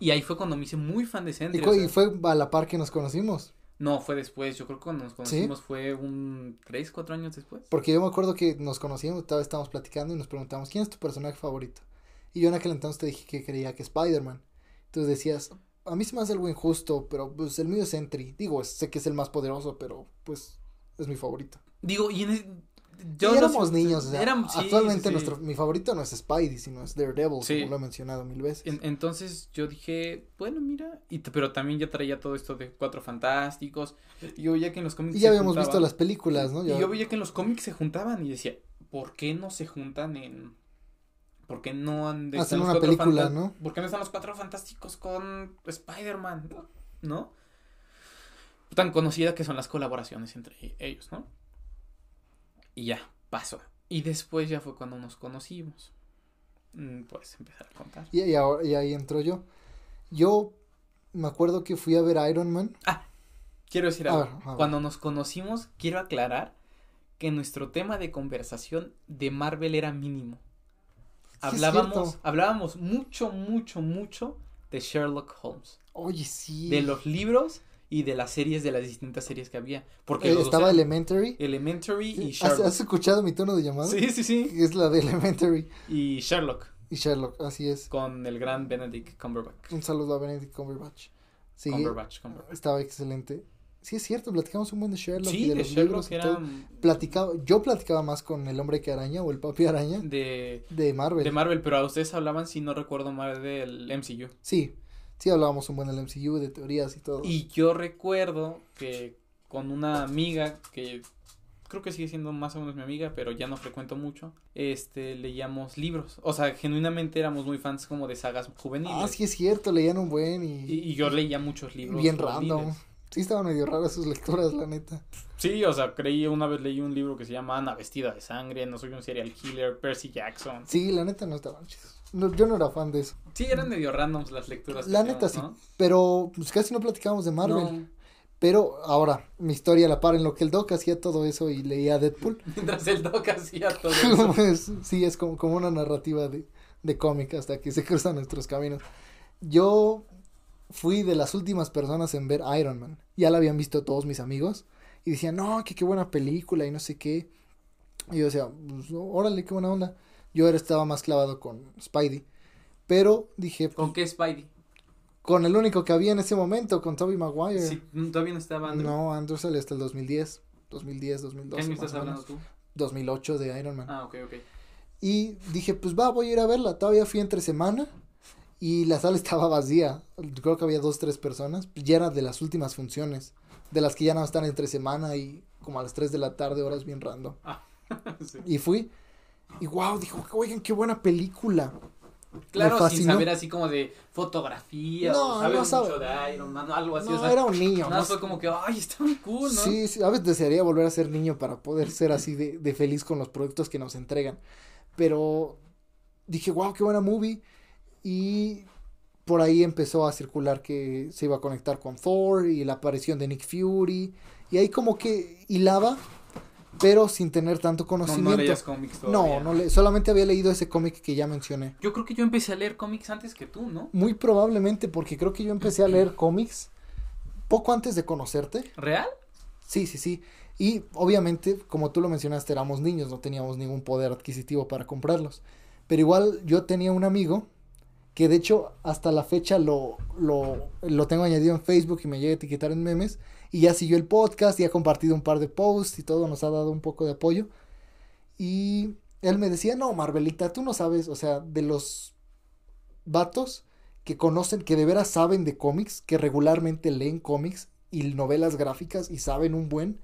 Y ahí fue cuando me hice muy fan de Sentry. o y fue a la par que nos conocimos. No, fue después. Yo creo que cuando nos conocimos fue un 3, 4 años después. Porque yo me acuerdo que nos conocíamos, todavía estábamos platicando y nos preguntamos, ¿quién es tu personaje favorito? Y yo en aquel entonces te dije que creía que Spider-Man. Entonces decías, a mí se me hace algo injusto, pero pues el mío es Sentry. Digo, sé que es el más poderoso, pero pues es mi favorito. Digo, y en el- yo éramos niños, o sea, sí, actualmente sí, nuestro, mi favorito no es Spidey, sino es Daredevil, Sí. como lo he mencionado mil veces. En- entonces yo dije, bueno, mira, y pero también ya traía todo esto de Cuatro Fantásticos. Y yo veía que en los cómics y ya habíamos visto las películas, ¿no? Y yo veía que en los cómics se juntaban y decía, ¿por qué no se juntan en... ¿Por qué no han de Hacen una película, ¿no? ¿Por qué no están los cuatro fantásticos con Spider-Man? ¿No? Tan conocida que son las colaboraciones entre ellos, ¿no? Y ya, pasó. Y después ya fue cuando nos conocimos. Mm, Puedes empezar a contar. Y, y ahora- y ahí entro yo. Yo me acuerdo que fui a ver Iron Man. Quiero decir A algo. ver, a ver. Cuando nos conocimos, quiero aclarar que nuestro tema de conversación de Marvel era mínimo. Hablábamos, hablábamos mucho, mucho, mucho de Sherlock Holmes, Oye, sí. de los libros y de las series, de las distintas series que había. Porque Eh, estaba eran Elementary. Elementary y ¿Has, Sherlock. has escuchado mi tono de llamada? Sí, sí, sí. Es la de Elementary Y Sherlock y Sherlock, así es. con el gran Benedict Cumberbatch. Un saludo a Benedict Cumberbatch. Sí, Cumberbatch, Cumberbatch. estaba excelente. Sí, es cierto, platicamos un buen de Sherlock y Sí, de, de los Sherlock libros y era todo. Platicaba, yo platicaba más con el hombre que araña o el papi araña de, de Marvel. de Marvel, pero a ustedes hablaban, si no recuerdo mal, del MCU. sí, sí hablábamos un buen del MCU, de teorías y todo. Y yo recuerdo que con una amiga que creo que sigue siendo más o menos mi amiga, pero ya no frecuento mucho, este, leíamos libros. O sea, genuinamente éramos muy fans como de sagas juveniles. ah, sí es cierto, leían un buen y, y, y yo leía muchos libros. bien juveniles. random. Sí estaban medio raras sus lecturas, la neta. Sí, o sea, creí, una vez leí un libro que se llama Ana vestida de sangre, no soy un serial killer, Percy Jackson. Sí, la neta no estaban chidos. No, yo no era fan de eso. Sí, eran medio randoms las lecturas. La neta sí. ¿no? Pero pues casi no platicábamos de Marvel. No, Pero ahora, mi historia la para en lo que el Doc hacía todo eso y leía Deadpool. Mientras el Doc hacía todo eso. pues, sí, es como, como una narrativa de, de cómic hasta que se cruzan nuestros caminos. Yo fui de las últimas personas en ver Iron Man. Ya la habían visto todos mis amigos. Y decían, no, que qué buena película y no sé qué. Y yo decía, pues, órale, qué buena onda. Yo estaba más clavado con Spidey. Pero dije. ¿Con qué Spidey? Con el único que había en ese momento, con Tobey Maguire. Sí, todavía no estaba Andrew. No, Andrew salió hasta el 2010. 2010, 2012. ¿Qué año estás hablando tú? 2008 de Iron Man. Ah, ok, ok. Y dije, pues va, voy a ir a verla. Todavía fui entre semana y la sala estaba vacía. Creo que había dos, tres personas. Ya era de las últimas funciones. De las que ya no están entre semana y como a las 3 de la tarde, horas bien random. Ah, sí. Y fui. Y wow, dijo, oigan, qué buena película. Claro, sin saber así como de fotografía No, o saber no mucho sabe. de Iron Man, algo así. No, o sea, era un niño. no fue como que, ay, está muy cool, ¿no? Sí, sí, a veces desearía volver a ser niño para poder ser así de, de feliz con los productos que nos entregan. Pero dije, wow, qué buena movie. Y por ahí empezó a circular que se iba a conectar con Thor y la aparición de Nick Fury. Y ahí como que hilaba, pero sin tener tanto No, conocimiento. no leías cómics No, todavía. no le- solamente había leído ese cómic que ya mencioné. Yo creo que yo empecé a leer cómics antes que tú, ¿no? Muy probablemente porque creo que yo empecé a leer cómics poco antes de conocerte. ¿Real? Sí, sí, sí. Y obviamente, como tú lo mencionaste, éramos niños, no teníamos ningún poder adquisitivo para comprarlos. Pero igual yo tenía un amigo que de hecho hasta la fecha lo, lo, lo tengo añadido en Facebook y me llega a etiquetar en memes. Y ya siguió el podcast y ha compartido un par de posts y todo, nos ha dado un poco de apoyo. Y él me decía, no, Marvelita, tú no sabes, o sea, de los vatos que conocen, que de veras saben de cómics, que regularmente leen cómics y novelas gráficas y saben un buen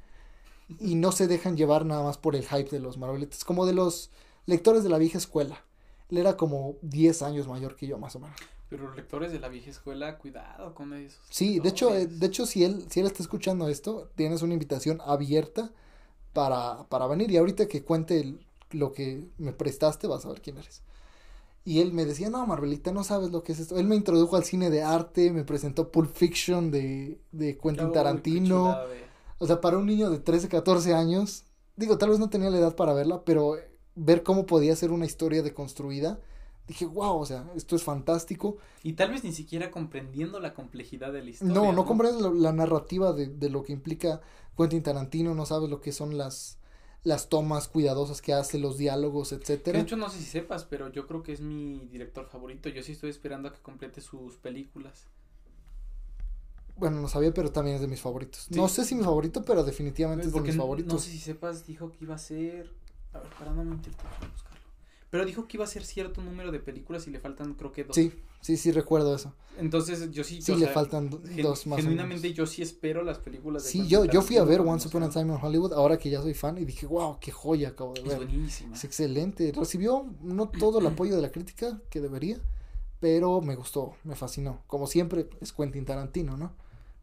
y no se dejan llevar nada más por el hype de los Marvelitas, como de los lectores de la vieja escuela. Él era como 10 años mayor que yo, más o menos. Pero los lectores de la vieja escuela, cuidado con esos. Sí, de hecho, eh, de hecho si él, si él está escuchando esto, tienes una invitación abierta para, para venir. Y ahorita que cuente el- lo que me prestaste, vas a ver quién eres. Y él me decía, no, Marvelita, no sabes lo que es esto. Él me introdujo al cine de arte, me presentó Pulp Fiction de, de Quentin Tarantino. O sea, para un niño de 13, 14 años, digo, tal vez no tenía la edad para verla, pero ver cómo podía ser una historia deconstruida, dije, wow, o sea, esto es fantástico. Y tal vez ni siquiera comprendiendo la complejidad de la historia. No, no comprendes la narrativa de, de lo que implica Quentin Tarantino, no sabes lo que son las, las tomas cuidadosas que hace, los diálogos, De etcétera. hecho, no sé si sepas, pero yo creo que es mi director favorito. Yo sí estoy esperando a que complete sus películas. Bueno, no sabía, pero también es de mis favoritos. Sí. No sé si mi favorito, pero definitivamente es de mis favoritos. no sé si sepas, dijo que iba a ser. A ver, para no mentirte. Pero dijo que iba a ser cierto número de películas y le faltan, creo que dos. Sí, sí, sí recuerdo eso. Entonces, yo sí. Sí, le sea, faltan dos más o Genuinamente, menos. yo sí espero las películas de Sí, Quentin yo, yo fui a ver Once Upon a. Time in Hollywood, ahora que ya soy fan, y dije, wow, qué joya acabo de Es ver. buenísima. Es excelente. Recibió no todo el apoyo de la crítica que debería, pero me gustó, me fascinó. Como siempre, es Quentin Tarantino, ¿no?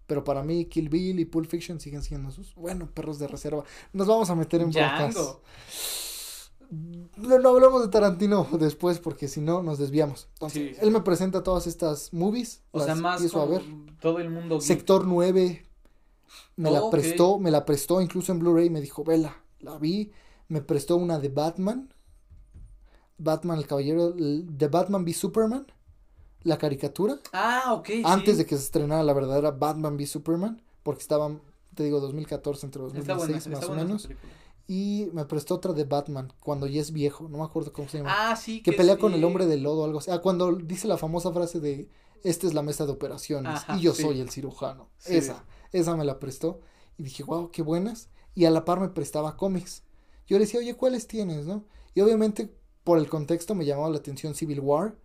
Pero para mí, Kill Bill y Pulp Fiction siguen siendo sus, bueno, perros de reserva. Nos vamos a meter en broncas. No, no hablamos de Tarantino después porque si no nos desviamos. Entonces, Sí, sí. él me presenta todas estas movies. O sea, más empiezo a ver. todo el mundo. Sector 9 me Oh, la prestó, me la prestó incluso en Blu-ray, me dijo, vela, la vi, me prestó una de Batman, Batman el caballero, de Batman v Superman, la caricatura, Ah, ok. antes sí. de que se estrenara la verdadera Batman v Superman, porque estaba, te digo, 2014 entre Está 2016 buena, más o menos, película. Y me prestó otra de Batman, cuando ya es viejo, no me acuerdo cómo se llama, Ah, sí. que pelea con el hombre de lodo o algo así, ah, cuando dice la famosa frase de, esta es la mesa de operaciones, Ajá, y yo sí. soy el cirujano, Sí. esa. Esa me la prestó. Y dije, wow, qué buenas. Y a la par me prestaba cómics. Yo le decía, oye, ¿cuáles tienes, no? Y obviamente, por el contexto, me llamaba la atención Civil War.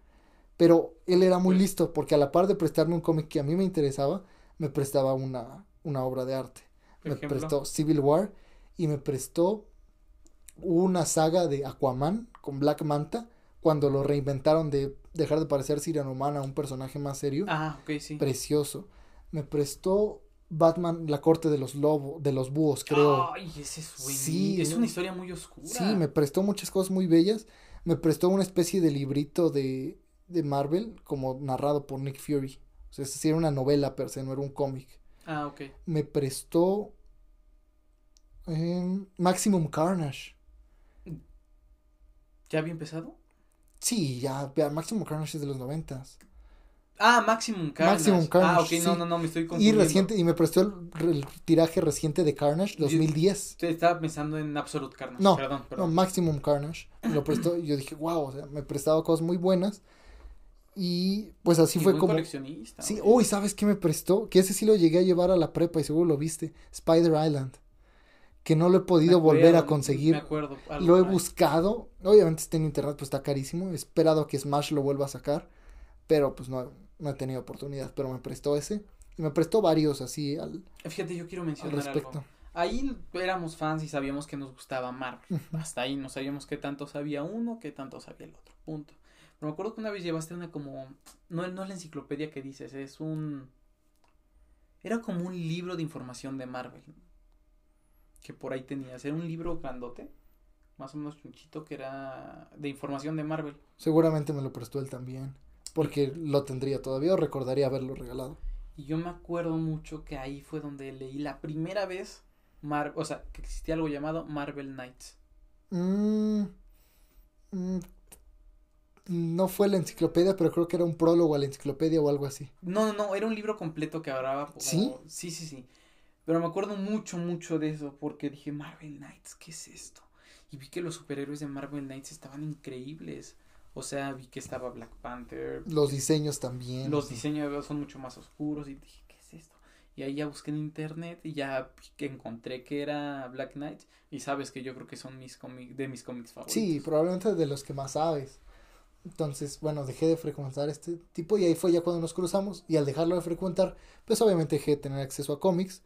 Pero él era muy listo, porque a la par de prestarme un cómic que a mí me interesaba, me prestaba una, una obra de arte. Me ejemplo. prestó Civil War y me prestó una saga de Aquaman con Black Manta, cuando lo reinventaron de dejar de parecer Humana a un personaje más serio Ah, ok, sí. precioso. Me prestó Batman, la corte de los lobos, de los búhos, creo. Ay, ese es. Sí, es una historia muy oscura. sí, me prestó muchas cosas muy bellas. Me prestó una especie de librito de, de Marvel, como narrado por Nick Fury. O sea, es decir, era una novela per se, no era un cómic. Ah, ok. me prestó Maximum Carnage. ¿Ya había empezado? Sí, ya, ya, Maximum Carnage es de los noventas. Ah, Maximum Carnage. Maximum Carnage, Ah, ok, no, sí. no, no, me estoy Y confundiendo. reciente, y me prestó el, el tiraje reciente de Carnage, 2010. Te estaba pensando en Absolute Carnage. No, perdón, No, perdón. Maximum Carnage. Lo prestó y yo dije, wow, o sea, me prestaba cosas muy buenas. Y pues así Y fue como... coleccionista. Sí, uy, ¿sabes qué me prestó? Que ese sí lo llegué a llevar a la prepa y seguro lo viste. Spider Island. Que no lo he podido volver a conseguir. Me acuerdo. Lo he ahí. buscado. Obviamente está en internet, pues está carísimo. He esperado a que Smash lo vuelva a sacar. Pero pues no, no he tenido oportunidad. Pero me prestó ese. Y me prestó varios así al, Fíjate, yo quiero al mencionar respecto. algo. Ahí éramos fans y sabíamos que nos gustaba Marvel. Hasta ahí no sabíamos qué tanto sabía uno, qué tanto sabía el otro. Punto. Pero me acuerdo que una vez llevaste una como. No, no es la enciclopedia que dices, es un. Era como un libro de información de Marvel. Que por ahí tenías. Era un libro grandote. Más o menos chunchito que era de información de Marvel. Seguramente me lo prestó él también. Porque lo tendría todavía o recordaría haberlo regalado. Y yo me acuerdo mucho que ahí fue donde leí la primera vez. Mar o sea, que existía algo llamado Marvel Knights. Mm, mm, no fue la enciclopedia, pero creo que era un prólogo a la enciclopedia o algo así. No, no, no, era un libro completo que hablaba como... ¿Sí? Sí, sí, sí. Pero me acuerdo mucho, mucho de eso porque dije, Marvel Knights, ¿qué es esto? Y vi que los superhéroes de Marvel Knights estaban increíbles. O sea, vi que estaba Black Panther. Los diseños también. Los diseños son mucho más oscuros y dije, ¿qué es esto? Y ahí ya busqué en internet y ya que encontré que era Black Knight. Y sabes que yo creo que son mis cómics, de mis cómics favoritos. Sí, probablemente de los que más sabes. Entonces, bueno, dejé de frecuentar este tipo y ahí fue ya cuando nos cruzamos. Y al dejarlo de frecuentar, pues obviamente dejé de tener acceso a cómics.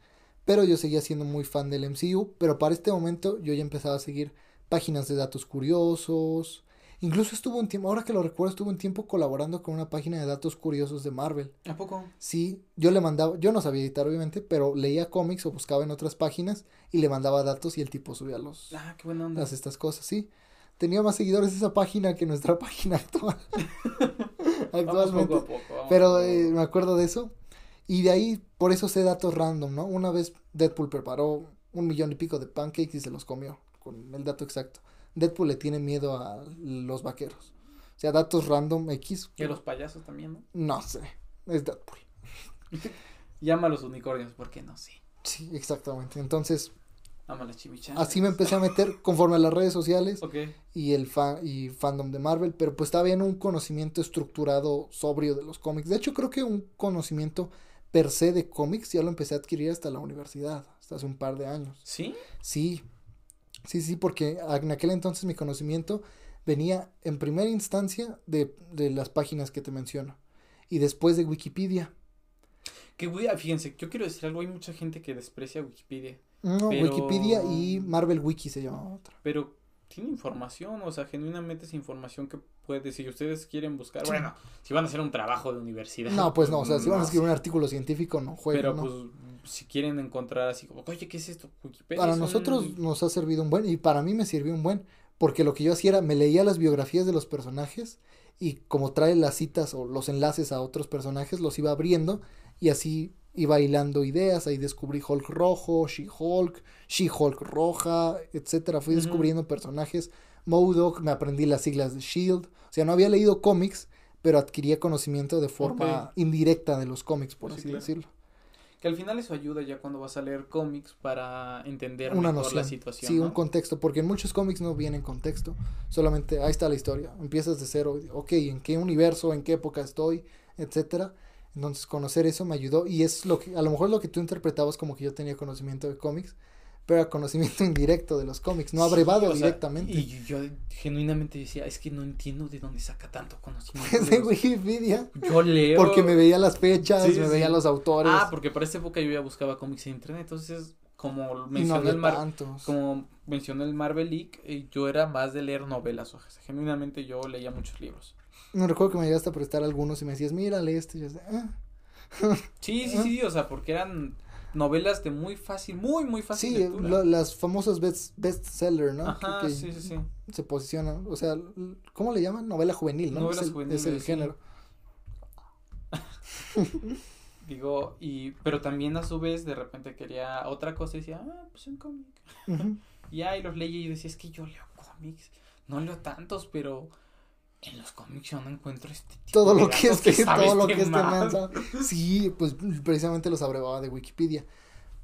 Pero yo seguía siendo muy fan del MCU. Pero para este momento yo ya empezaba a seguir páginas de datos curiosos. Incluso estuvo un tiempo, ahora que lo recuerdo, estuvo un tiempo colaborando con una página de datos curiosos de Marvel. ¿A poco? Sí, yo le mandaba, yo no sabía editar obviamente, pero leía cómics o buscaba en otras páginas y le mandaba datos y el tipo subía los, Ah, qué buena onda. las estas cosas, sí. Tenía más seguidores esa página que nuestra página actual. Vamos Actualmente. poco a poco. vamos Pero poco a eh, poco. me acuerdo de eso. Y de ahí, por eso sé datos random, ¿no? Una vez Deadpool preparó un millón y pico de pancakes y se los comió, con el dato exacto. Deadpool le tiene miedo a los vaqueros. O sea, datos random X. Y a los payasos también, ¿no? No sé, es Deadpool. Llama a los unicornios, ¿por qué no? Sí. Sí, exactamente. Entonces, así me empecé a meter conforme a las redes sociales Ok. y el fa- y fandom de Marvel, pero pues estaba en un conocimiento estructurado sobrio de los cómics. De hecho, creo que un conocimiento per se de cómics ya lo empecé a adquirir hasta la universidad, hasta hace un par de años. ¿Sí? Sí, sí, sí, porque en aquel entonces mi conocimiento venía en primera instancia de, de las páginas que te menciono y después de Wikipedia. Que voy a, fíjense, yo quiero decir algo, hay mucha gente que desprecia Wikipedia, No, Pero- Wikipedia y Marvel Wiki se llamaba otra. pero tiene información, o sea, genuinamente es información que puede, si ustedes quieren buscar, bueno, si van a hacer un trabajo de universidad. No, pues no, o sea, si van a escribir un artículo científico, no jueguen, Pero ¿no? pues, si quieren encontrar así como, oye, ¿qué es esto? Wikipedia Para es un- nosotros nos ha servido un buen, y para mí me sirvió un buen, porque lo que yo hacía era, me leía las biografías de los personajes, y como trae las citas o los enlaces a otros personajes, los iba abriendo, y así iba hilando ideas, ahí descubrí Hulk rojo, She-Hulk, She-Hulk roja, etcétera, fui descubriendo personajes, MODOK, me aprendí las siglas de SHIELD, o sea, no había leído cómics, pero adquiría conocimiento de forma indirecta de los cómics, por Sí, así claro. decirlo. Que al final eso ayuda ya cuando vas a leer cómics para entender una mejor la situación, Sí, ¿no? un contexto, porque en muchos cómics no viene en contexto, solamente ahí está la historia, empiezas de cero, ok, en qué universo, en qué época estoy, etcétera. Entonces conocer eso me ayudó y es lo que a lo mejor lo que tú interpretabas como que yo tenía conocimiento de cómics, pero era conocimiento indirecto de los cómics, no Sí, abrevado sea, directamente. y yo genuinamente decía, es que no entiendo de dónde saca tanto conocimiento. De Wikipedia, Yo leo. porque me veía las fechas, Sí, me sí. veía los autores Ah, porque para esta época yo ya buscaba cómics en internet, entonces como no mencioné había el Mar- tantos. como mencioné el Marvel League, eh, yo era más de leer novelas, o sea, genuinamente yo leía muchos libros. Me recuerdo que me llegaste a prestar algunos y me decías, mira, lee este, y yo decía, "Ah". Sí, sí, sí, o sea, porque eran novelas de muy fácil, muy, muy fácil Sí, lectura. lo- las famosas best, bestseller, ¿no? Ajá, que, que sí, sí, sí. se posicionan, o sea, ¿cómo le llaman? Novela juvenil, ¿no? El, juveniles, es el sí. género. Digo, y, pero también a su vez de repente quería otra cosa y decía, ah, pues un cómic. Y ahí los leí y decía, es que yo leo cómics, no leo tantos, pero en los cómics yo no encuentro este tipo Todo de lo que es datos que, todo lo este que este man". Sí, pues precisamente los abrevaba de Wikipedia.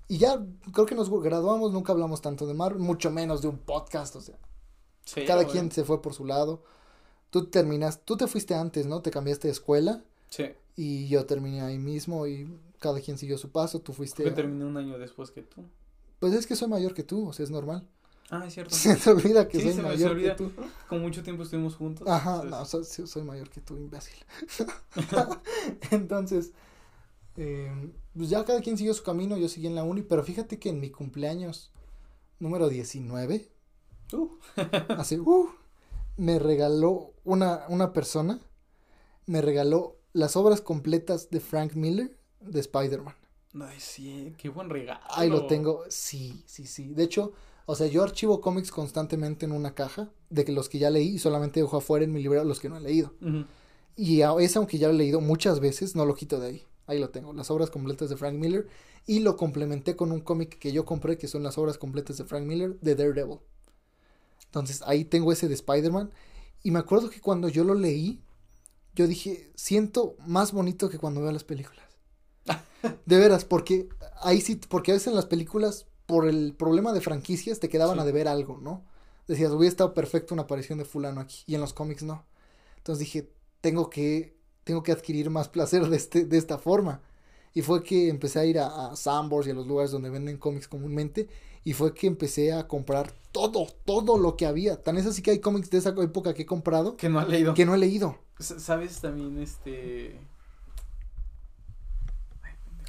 Y ya creo que nos graduamos, nunca hablamos tanto de Marvel, mucho menos de un podcast, o sea, Sí, cada quien se fue por su lado. Tú terminas, tú te fuiste antes, ¿no? Te cambiaste de escuela Sí, y yo terminé ahí mismo y cada quien siguió su paso, tú fuiste... yo terminé un año después que tú. Pues es que soy mayor que tú, o sea, es normal. Ah, es cierto. Se te olvida que Sí, soy se me- se mayor olvida. que tú. Con mucho tiempo estuvimos juntos. Ajá, no, soy, mayor que tú, imbécil. Entonces, eh, pues ya cada quien siguió su camino, yo seguí en la uni, pero fíjate que en mi cumpleaños número 19, Uh, hace, uh, me regaló una, una persona, me regaló las obras completas de Frank Miller de Spider-Man. no, sí, qué buen regalo. Ahí lo tengo, sí, sí, sí. De hecho, o sea, yo archivo cómics constantemente en una caja, de que los que ya leí y solamente dejo afuera en mi librero los que no he leído. Y a ese, aunque ya lo he leído muchas veces, no lo quito de ahí. Ahí lo tengo, las obras completas de Frank Miller. Y lo complementé con un cómic que yo compré, que son las obras completas de Frank Miller, de Daredevil. Entonces ahí tengo ese de Spider-Man. Y me acuerdo que cuando yo lo leí, yo dije, siento más bonito que cuando veo las películas. De veras, porque ahí sí, porque a veces en las películas, por el problema de franquicias, te quedaban Sí. a deber algo, ¿no? Decías, hubiera estado perfecto una aparición de fulano aquí. Y en los cómics no. Entonces dije, tengo que, tengo que adquirir más placer de, este, de esta forma. Y fue que empecé a ir a, a Sambors y a los lugares donde venden cómics comúnmente. Y fue que empecé a comprar todo, todo lo que había. Tan es así que hay cómics de esa época que he comprado Que no ha leído. que no he leído. ¿Sabes también este?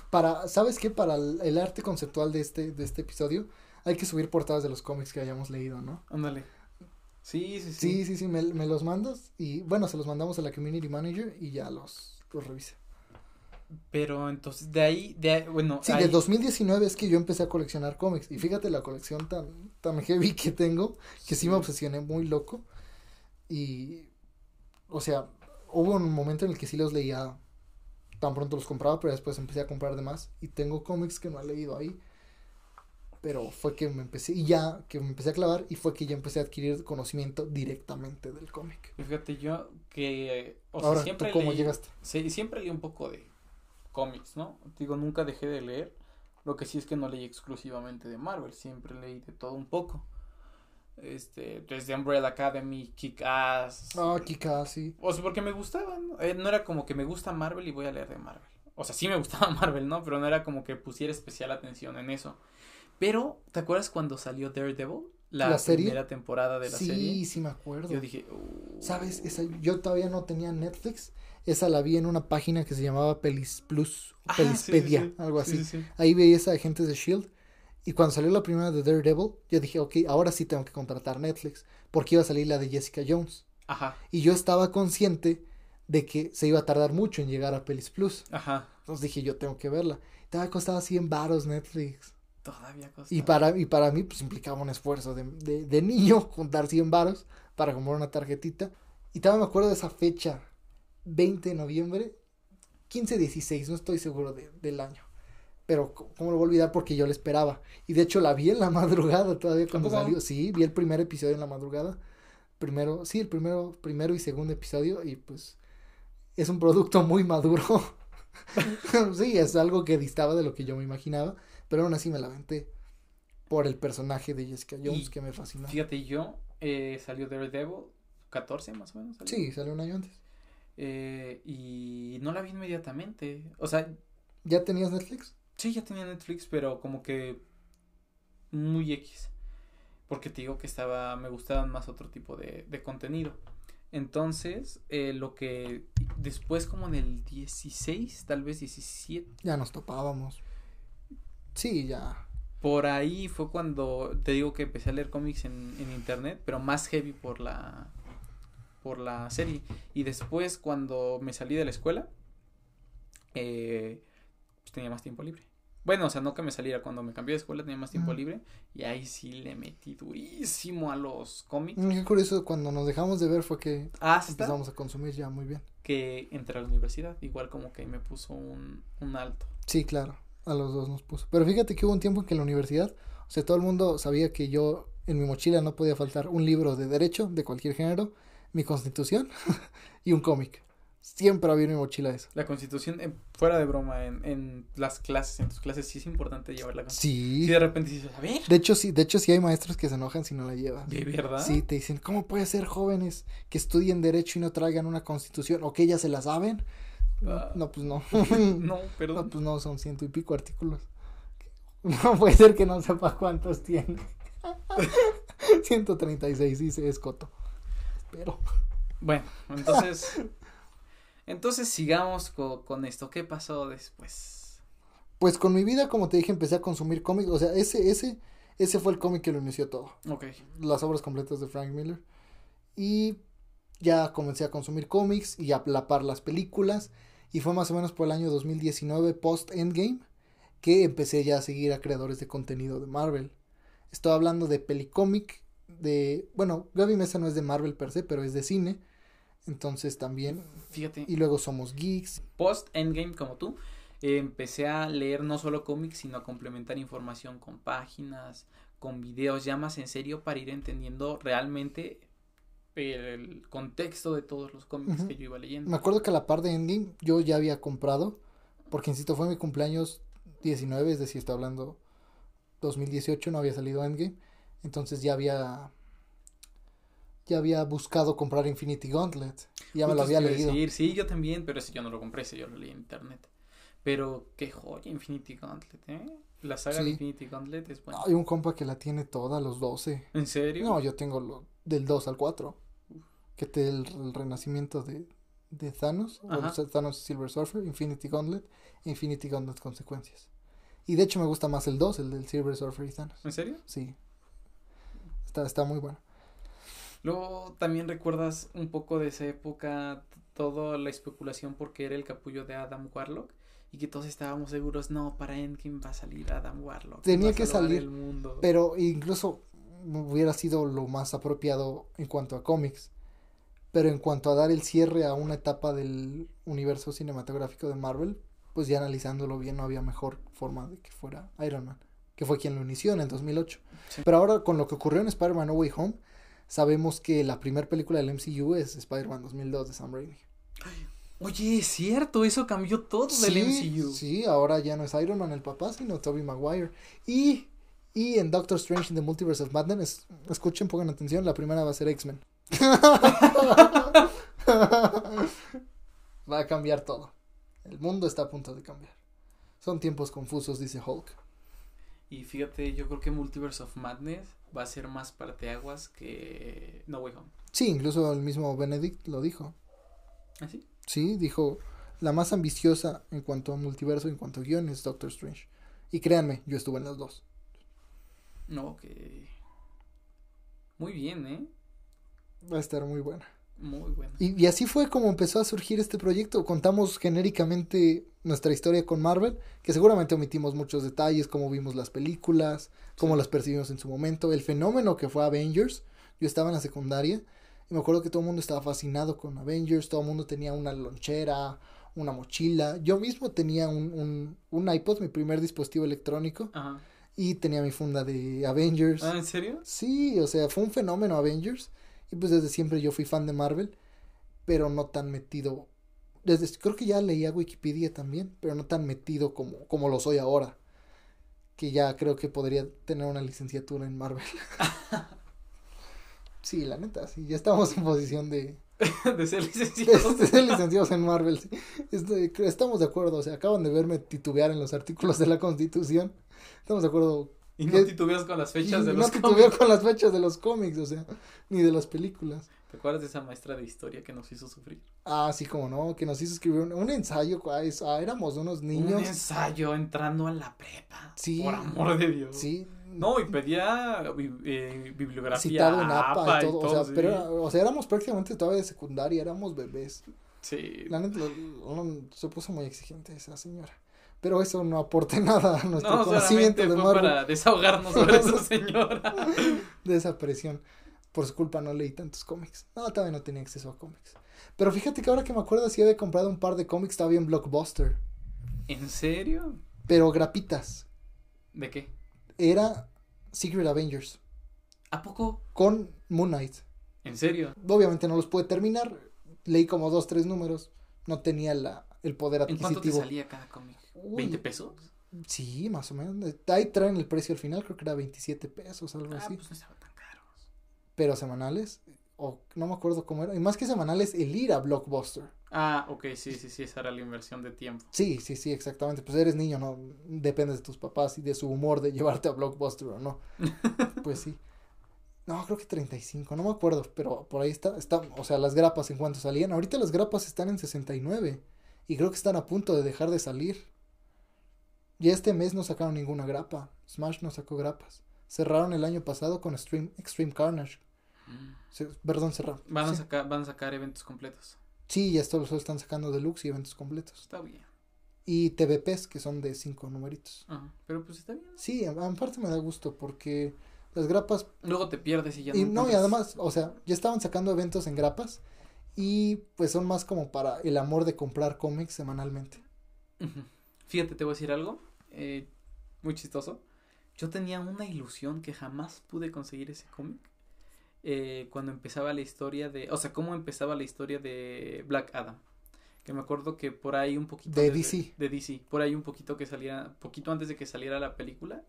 Para, ¿sabes qué? Para el, el arte conceptual de este, de este episodio, hay que subir portadas de los cómics que hayamos leído, ¿no? Ándale. Sí, sí, sí. Sí, sí, sí, me, me los mandas y bueno, se los mandamos a la community manager y ya los, los revise. Pero entonces de ahí, de ahí- bueno, Sí, ahí- de 2019 es que yo empecé a coleccionar cómics. Y fíjate la colección tan, tan heavy que tengo, que sí. Sí. me obsesioné muy loco. Y, o sea, hubo un momento en el que sí los leía, tan pronto los compraba, pero después empecé a comprar de más. Y tengo cómics que no he leído ahí. Pero fue que me empecé, y ya que me empecé a clavar, y fue que ya empecé a adquirir conocimiento directamente del cómic. Fíjate yo que, o sea, Ahora, ¿tú siempre cómo leí- llegaste? Sí, siempre leí un poco de cómics, ¿no? Digo, nunca dejé de leer. Lo que sí es que no leí exclusivamente de Marvel, siempre leí de todo un poco. Este, desde Umbrella Academy, Kick-Ass. Ah, Kika, sí. O sea, porque me gustaban. ¿no? Eh, no era como que me gusta Marvel y voy a leer de Marvel. O sea, sí me gustaba Marvel, ¿no? Pero no era como que pusiera especial atención en eso. Pero, ¿te acuerdas cuando salió Daredevil? La, ¿La serie? primera temporada de la sí, serie. sí me acuerdo. Yo dije, "Uh". ¿Sabes? Esa, yo todavía no tenía Netflix. Esa la vi en una página que se llamaba Pelis Plus, o Ah, sí, sí, Pelispedia, sí. algo Sí, así. sí, sí. Ahí veía esa de Agentes de Shield. Y cuando salió la primera de Daredevil, yo dije, ok, ahora sí tengo que contratar Netflix. Porque iba a salir la de Jessica Jones. Ajá, Y yo estaba consciente de que se iba a tardar mucho en llegar a Pelis Plus. ajá. Entonces dije, yo tengo que verla. Todavía costaba 100 varos Netflix. Todavía costaba. Y para, y para mí, pues implicaba un esfuerzo de, de, de niño juntar 100 varos para comprar una tarjetita. Y todavía me acuerdo de esa fecha, 20 de noviembre, 15-16, no estoy seguro de- del año. Pero, ¿cómo lo voy a olvidar? Porque yo la esperaba. Y de hecho la vi en la madrugada todavía cuando salió. Sí, vi el primer episodio en la madrugada. Primero, sí, el primero, primero y segundo episodio. Y pues es un producto muy maduro. sí, es algo que distaba de lo que yo me imaginaba. Pero aún así me la por el personaje de Jessica Jones Y que me fascinó. Fíjate, yo eh, salió Daredevil 14 más o menos. salió. Sí, salió un año antes. Eh, y no la vi inmediatamente. O sea, ¿Ya tenías Netflix? Sí, ya tenía Netflix, pero como que muy X. Porque te digo que estaba, me gustaban más otro tipo de, de contenido. Entonces, eh, lo que después como en el 16, tal vez 17, Ya nos topábamos. Sí, ya. por ahí fue cuando te digo que empecé a leer cómics en, en internet, pero más heavy por la por la serie. Y después cuando me salí de la escuela, eh, pues tenía más tiempo libre. Bueno, o sea, no que me saliera. Cuando me cambié de escuela tenía más tiempo libre. Y ahí sí le metí durísimo a los cómics. Mm, Qué curioso, cuando nos dejamos de ver fue que Hasta empezamos a consumir ya muy bien. que entré a la universidad. Igual como que me puso un, un alto. Sí, claro, a los dos nos puso. Pero fíjate que hubo un tiempo en que en la universidad, o sea, todo el mundo sabía que yo en mi mochila no podía faltar un libro de derecho de cualquier género, mi constitución y un cómic. Siempre había en mi mochila eso. La constitución, eh, fuera de broma, en, en las clases, en tus clases sí es importante llevar la constitución. Sí. Si de repente dices, a ver, De hecho, sí, de hecho sí hay maestros que se enojan si no la llevas. ¿de verdad? Sí, te dicen, ¿cómo puede ser jóvenes que estudien derecho y no traigan una constitución? ¿O que ellas se la saben? No, Ah. no, pues no. No, No, perdón. pues no, son ciento y pico artículos. No puede ser que no sepa cuántos tiene. 136, dice Escoto. Pero, Bueno, entonces. Entonces sigamos co- con esto. ¿Qué pasó después? pues con mi vida, como te dije, empecé a consumir cómics. O sea, ese, ese, ese fue el cómic que lo inició todo. Ok. Las obras completas de Frank Miller. Y ya comencé a consumir cómics y a la par las películas. Y fue más o menos por el año 2019, post Endgame, que empecé ya a seguir a creadores de contenido de Marvel. Estoy hablando de Pelicómic, de... Bueno, Gaby Mesa no es de Marvel per se, pero es de cine. Entonces también... Fíjate. Y luego Somos Geeks. Post Endgame, como tú, eh, empecé a leer no solo cómics, sino a complementar información con páginas, con videos ya más en serio para ir entendiendo realmente el contexto de todos los cómics que yo iba leyendo. Me acuerdo que a la par de Endgame yo ya había comprado, porque insisto, fue mi cumpleaños 19, es decir, estoy hablando 2018, no había salido Endgame, entonces ya había ya había buscado comprar Infinity Gauntlet, ya me lo había leído. decir, sí, yo también, pero ese yo no lo compré, ese yo lo leí en internet. Pero qué joya Infinity Gauntlet, ¿eh? La saga de. Infinity Gauntlet es buena. Hay un compa que la tiene toda, los 12. ¿En serio? No, yo tengo lo, del 2 al 4, que te el, el renacimiento de, de Thanos, o Ajá. sea, Thanos Silver Surfer, Infinity Gauntlet, Infinity Gauntlet Consecuencias. Y de hecho me gusta más el 2, el del Silver Surfer y Thanos. ¿En serio? Sí. Está, está muy bueno. Luego también recuerdas un poco de esa época, toda la especulación porque era el capullo de Adam Warlock y que todos estábamos seguros, no, para Endgame va a salir Adam Warlock. Tenía que salir, el mundo. Pero incluso hubiera sido lo más apropiado en cuanto a cómics. Pero en cuanto a dar el cierre a una etapa del universo cinematográfico de Marvel, pues ya analizándolo bien no había mejor forma de que fuera Iron Man, que fue quien lo inició en el 2008. Sí. Pero ahora con lo que ocurrió en Spider-Man No Way Home, sabemos que la primera película del MCU es Spider-Man 2002 de Sam Raimi. Oye, es cierto, eso cambió todo del MCU. sí, ahora ya no es Iron Man el papá, sino Tobey Maguire. Y, y en Doctor Strange in the Multiverse of Madness, es- escuchen, pongan atención, la primera va a ser X-Men. va a cambiar todo. El mundo está a punto de cambiar. Son tiempos confusos, dice Hulk. Y fíjate, yo creo que Multiverse of Madness va a ser más parteaguas que No Way Home. Sí, incluso el mismo Benedict lo dijo. ¿Así? Sí, dijo, la más ambiciosa en cuanto a multiverso, en cuanto a guion, es Doctor Strange. Y créanme, yo estuve en las dos. No, que... Muy bien, ¿eh? Va a estar muy buena. Muy bueno. Y, y así fue como empezó a surgir este proyecto. Contamos genéricamente nuestra historia con Marvel, que seguramente omitimos muchos detalles, cómo vimos las películas, cómo Sí. las percibimos en su momento, el fenómeno que fue Avengers. Yo estaba en la secundaria y me acuerdo que todo el mundo estaba fascinado con Avengers, todo el mundo tenía una lonchera, una mochila. Yo mismo tenía un, un, un iPod, mi primer dispositivo electrónico, Ajá. y tenía mi funda de Avengers. Ah, ¿en serio? Sí, o sea, fue un fenómeno Avengers. Y pues desde siempre yo fui fan de Marvel, pero no tan metido. Desde, creo que ya leía Wikipedia también, pero no tan metido como, como lo soy ahora. Que ya creo que podría tener una licenciatura en Marvel. sí, la neta, sí, ya estamos en posición de, de ser de, licenciado. de ser licenciados en Marvel. sí. Este, estamos de acuerdo, o sea, acaban de verme titubear en los artículos de la Constitución. Estamos de acuerdo Y no titubeas con las fechas y de no los titubeo cómics. con las fechas de los cómics, o sea, ni de las películas. ¿Te acuerdas de esa maestra de historia que nos hizo sufrir? Ah, sí, como no, que nos hizo escribir un, un ensayo, ah, éramos unos Un niños. ensayo entrando a la prepa. Sí. Por amor de Dios. Sí. No, y pedía eh, bibliografía. Citado en APA y todo, o sea, sí. pero, o sea, éramos prácticamente todavía de secundaria, éramos bebés. Sí. La neta, se puso muy exigente esa señora. Pero eso no aporta nada a nuestro No, conocimiento de Marvel. para desahogarnos sobre esa señora. de esa presión. Por su culpa no leí tantos cómics. No, todavía no tenía acceso a cómics. Pero fíjate que ahora que me acuerdo, sí había comprado un par de cómics todavía en Blockbuster. ¿En serio? Pero grapitas. ¿De qué? Era Secret Avengers. ¿A poco? Con Moon Knight. ¿En serio? Obviamente no los pude terminar. Leí como dos, tres números. No tenía la, el poder ¿En cuánto te adquisitivo. salía cada cómic? Uy, ¿20 pesos? Sí, más o menos. Ahí traen el precio al final, creo que era 27 pesos, algo Ah, así. pues no estaban tan caros. Pero semanales, o no me acuerdo cómo era. Y más que semanales, el ir a Blockbuster. Ah, ok, sí, sí, sí, esa era la inversión de tiempo. Sí, sí, sí, exactamente. Pues eres niño, no dependes de tus papás y de su humor de llevarte a Blockbuster o no. pues sí. No, creo que 35, no me acuerdo, pero por ahí está, está, o sea, las grapas en cuanto salían. Ahorita las grapas están en 69 y creo que están a punto de dejar de salir. Y este mes no sacaron ninguna grapa. Smash no sacó grapas. Cerraron el año pasado con Extreme, Extreme Carnage. Se- perdón, cerraron. Van a, sí. sacar, van a sacar eventos completos. Sí, ya solo están sacando deluxe y eventos completos. Está bien. Y TVPs, que son de cinco numeritos. Ajá, Pero pues está bien. Sí, aparte me da gusto porque las grapas Luego te pierdes y ya y no. no y además, o sea, ya estaban sacando eventos en grapas y pues son más como para el amor de comprar cómics semanalmente. Fíjate, te voy a decir algo. Eh, muy chistoso. Yo tenía una ilusión que jamás pude conseguir ese cómic. eh, cuando empezaba la historia de. O sea, cómo empezaba la historia de Black Adam. Que me acuerdo que por ahí un poquito. De DC. De DC. Por ahí un poquito que saliera. Poquito antes de que saliera la película.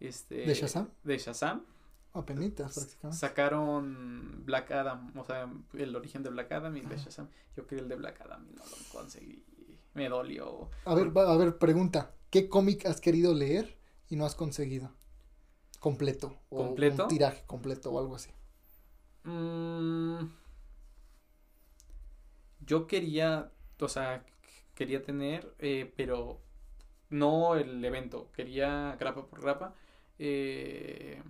Este. ¿De Shazam? De Shazam. Apenitas prácticamente. Sacaron Black Adam, o sea, el origen de Black Adam y de. Shazam. Yo quería el de Black Adam y no lo conseguí. Me dolió. A ver, a ver, pregunta, ¿qué cómic has querido leer y no has conseguido? Completo. o ¿Completo? Un tiraje completo o algo así. Mm, yo quería, o sea, quería tener, eh, pero no el evento, quería grapa por grapa, eh,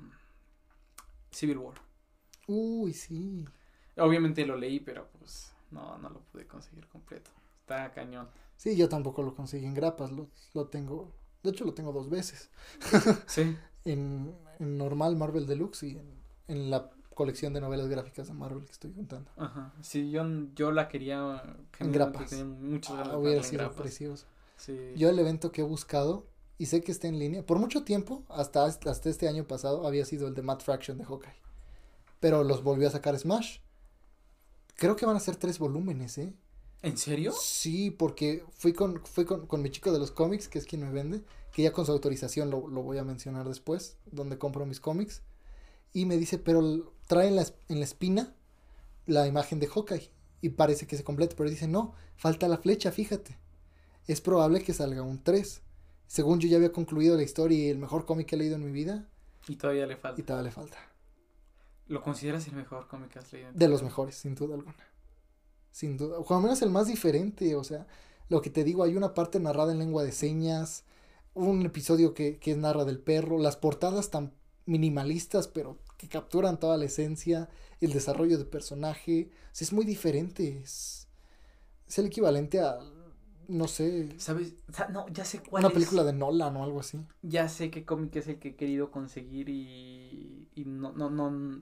Civil War. Uy, sí. Obviamente lo leí, pero pues no, no lo pude conseguir completo. Está cañón. Sí, yo tampoco lo conseguí en grapas, lo, lo tengo, de hecho lo tengo dos veces. Sí. en, en normal Marvel Deluxe y en, en la colección de novelas gráficas de Marvel que estoy juntando. Ajá. Sí, yo, yo la quería. En grapas. muchas Ah, hubiera sido precioso. Sí. Yo el evento que he buscado y sé que está en línea, por mucho tiempo, hasta, hasta este año pasado, había sido el de Matt Fraction de Hawkeye. Pero los volvió a sacar Smash. Creo que van a ser tres volúmenes, ¿eh? ¿En serio? Sí, porque fui con, fui con, con mi chico de los cómics, que es quien me vende, que ya con su autorización lo, lo voy a mencionar después, donde compro mis cómics. Y me dice, pero trae en la, en la espina la imagen de Hawkeye. Y parece que se completa, pero dice, no, falta la flecha, fíjate. Es probable que salga un 3. Según yo ya había concluido la historia y el mejor cómic que he leído en mi vida, Y todavía le falta. y todavía le falta. ¿Lo consideras el mejor cómic que has leído? en tu De los mejores, sin duda alguna. Sin duda. O al menos el más diferente. O sea, lo que te digo, hay una parte narrada en lengua de señas. Un episodio que, que narra del perro. Las portadas tan minimalistas, pero que capturan toda la esencia. El desarrollo de personaje. O sea, es muy diferente. Es, es el equivalente a. No sé. ¿Sabes? Sa- No, ya sé cuál Una es. película de Nolan o algo así. Ya sé qué cómic es el que he querido conseguir y, y no, no, no,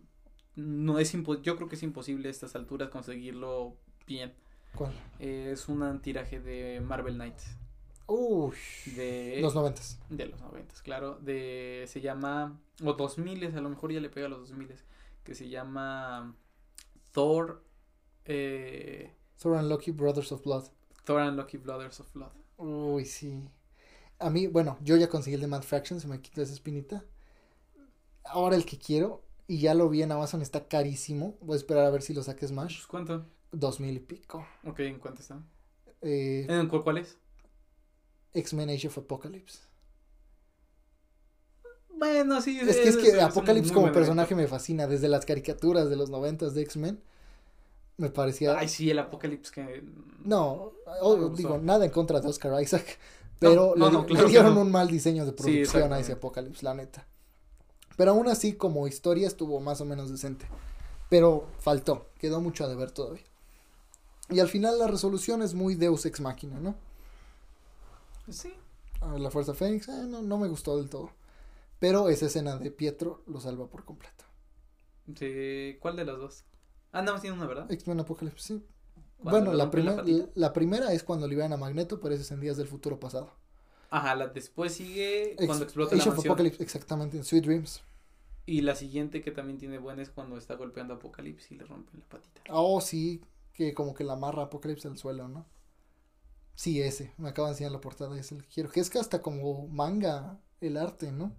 no es impo- yo creo que es imposible a estas alturas conseguirlo bien. ¿Cuál? Eh, es un tiraje de Marvel Knights. Uy. De Los noventas. De los noventas, claro. De, se llama, o dos miles, a lo mejor ya le pega a los dos miles, que se llama Thor, eh, Thor and Loki, Brothers of Blood. Thor and Lucky Brothers of Blood. Uy, sí. A mí, bueno, yo ya conseguí el de Mad Fraction, se me quitó esa espinita. Ahora el que quiero, y ya lo vi en Amazon, está carísimo. Voy a esperar a ver si lo saque Smash. Pues, ¿Cuánto? Dos mil y pico. Ok, ¿en cuánto está? Eh, ¿En cuál, cuál es? X-Men Age of Apocalypse. Bueno, sí. Es que es que Apocalypse como personaje me fascina. Desde las caricaturas de los noventas de X-Men. Me parecía... Ay, sí, el Apocalypse que... No, digo, nada en contra de Oscar Isaac. Pero no, le, no, claro dieron un mal diseño de Sí, producción a ese Apocalypse, la neta. Pero aún así, como historia, estuvo más o menos decente. Pero faltó, quedó mucho a deber todavía. Y al final la resolución es muy Deus Ex Machina, ¿no? Sí, a la Fuerza Fénix, eh, no, no me gustó del todo. Pero esa escena de Pietro lo salva por completo. Sí, ¿Cuál de las dos? Ah, nada más tiene una, ¿verdad? X-Men Apocalypse, sí. Bueno, la, la primera es cuando liberan a Magneto, pero ese es en días del futuro pasado. Ajá, la después sigue Ex- cuando explota Age la of. Apocalypse, exactamente, en Sweet Dreams. Y la siguiente que también tiene buena es cuando está golpeando a Apocalipsis y le rompen la patita. Oh, sí, que como que la amarra Apocalypse al suelo, ¿no? Sí, ese, me acaba de enseñar la portada, es el que quiero. Que es que hasta como manga el arte, ¿no?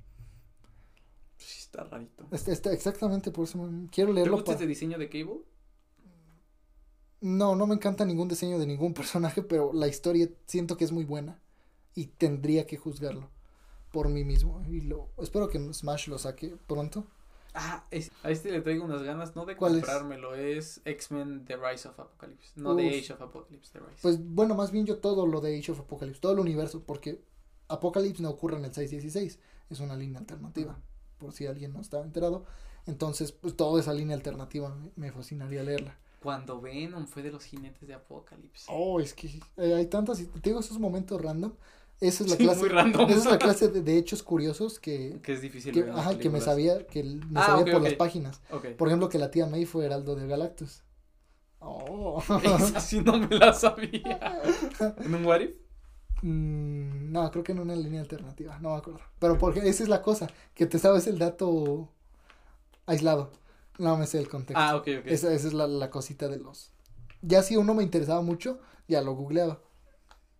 Sí, está rarito. Este, este, exactamente, por eso me- quiero ¿Te leerlo. gusta pa- este diseño de Cable? No, no me encanta ningún diseño de ningún personaje, pero la historia siento que es muy buena y tendría que juzgarlo por mí mismo. Y lo espero que Smash lo saque pronto. Ah, es- a este le traigo unas ganas, no de ¿Cuál es? comprármelo, es, X-Men The Rise of Apocalypse, no The Uf. Age of Apocalypse, The Rise. Pues bueno, más bien yo todo lo de Age of Apocalypse, todo el universo, porque Apocalypse no ocurre en el 616, es una línea alternativa, por si alguien no estaba enterado. Entonces, pues toda esa línea alternativa me, me fascinaría leerla. Cuando Venom fue de los jinetes de Apocalipsis. Oh, es que eh, hay tantas, te digo esos momentos random. Esa es la Sí, clase, muy random. esa es la clase de, de hechos curiosos que, que es difícil que, ajá, que me sabía, que me Ah, sabía por las páginas. Por ejemplo, que la tía May fue heraldo de Galactus. Oh. Esa sí no me la sabía. ¿En un What If? Mm, no, creo que en una línea alternativa, no me acuerdo. Pero porque esa es la cosa, que te sabes el dato aislado. No me sé el contexto. Ah, ok, ok. Esa, esa es la, la cosita de los. Ya si uno me interesaba mucho, ya lo googleaba.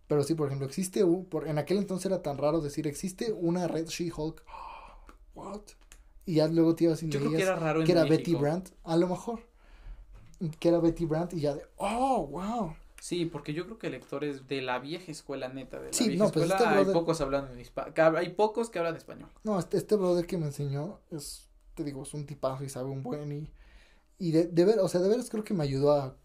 Pero sí, por ejemplo, existe un. Por, en aquel entonces era tan raro decir, existe una red She-Hulk. What? Y ya luego te ibas y Yo creo que era raro en que era México. Betty Brandt. A lo mejor. Que era Betty Brandt y ya de. Oh, wow. Sí, porque yo creo que lectores de la vieja escuela neta, de la Sí, vieja no, pues escuela, este hay brother- pocos hablando en español. Hay pocos que hablan español. No, este, este brother que me enseñó es, te digo, es un tipazo y sabe un buen y, y de, de ver, o sea, de veras creo que me ayudó a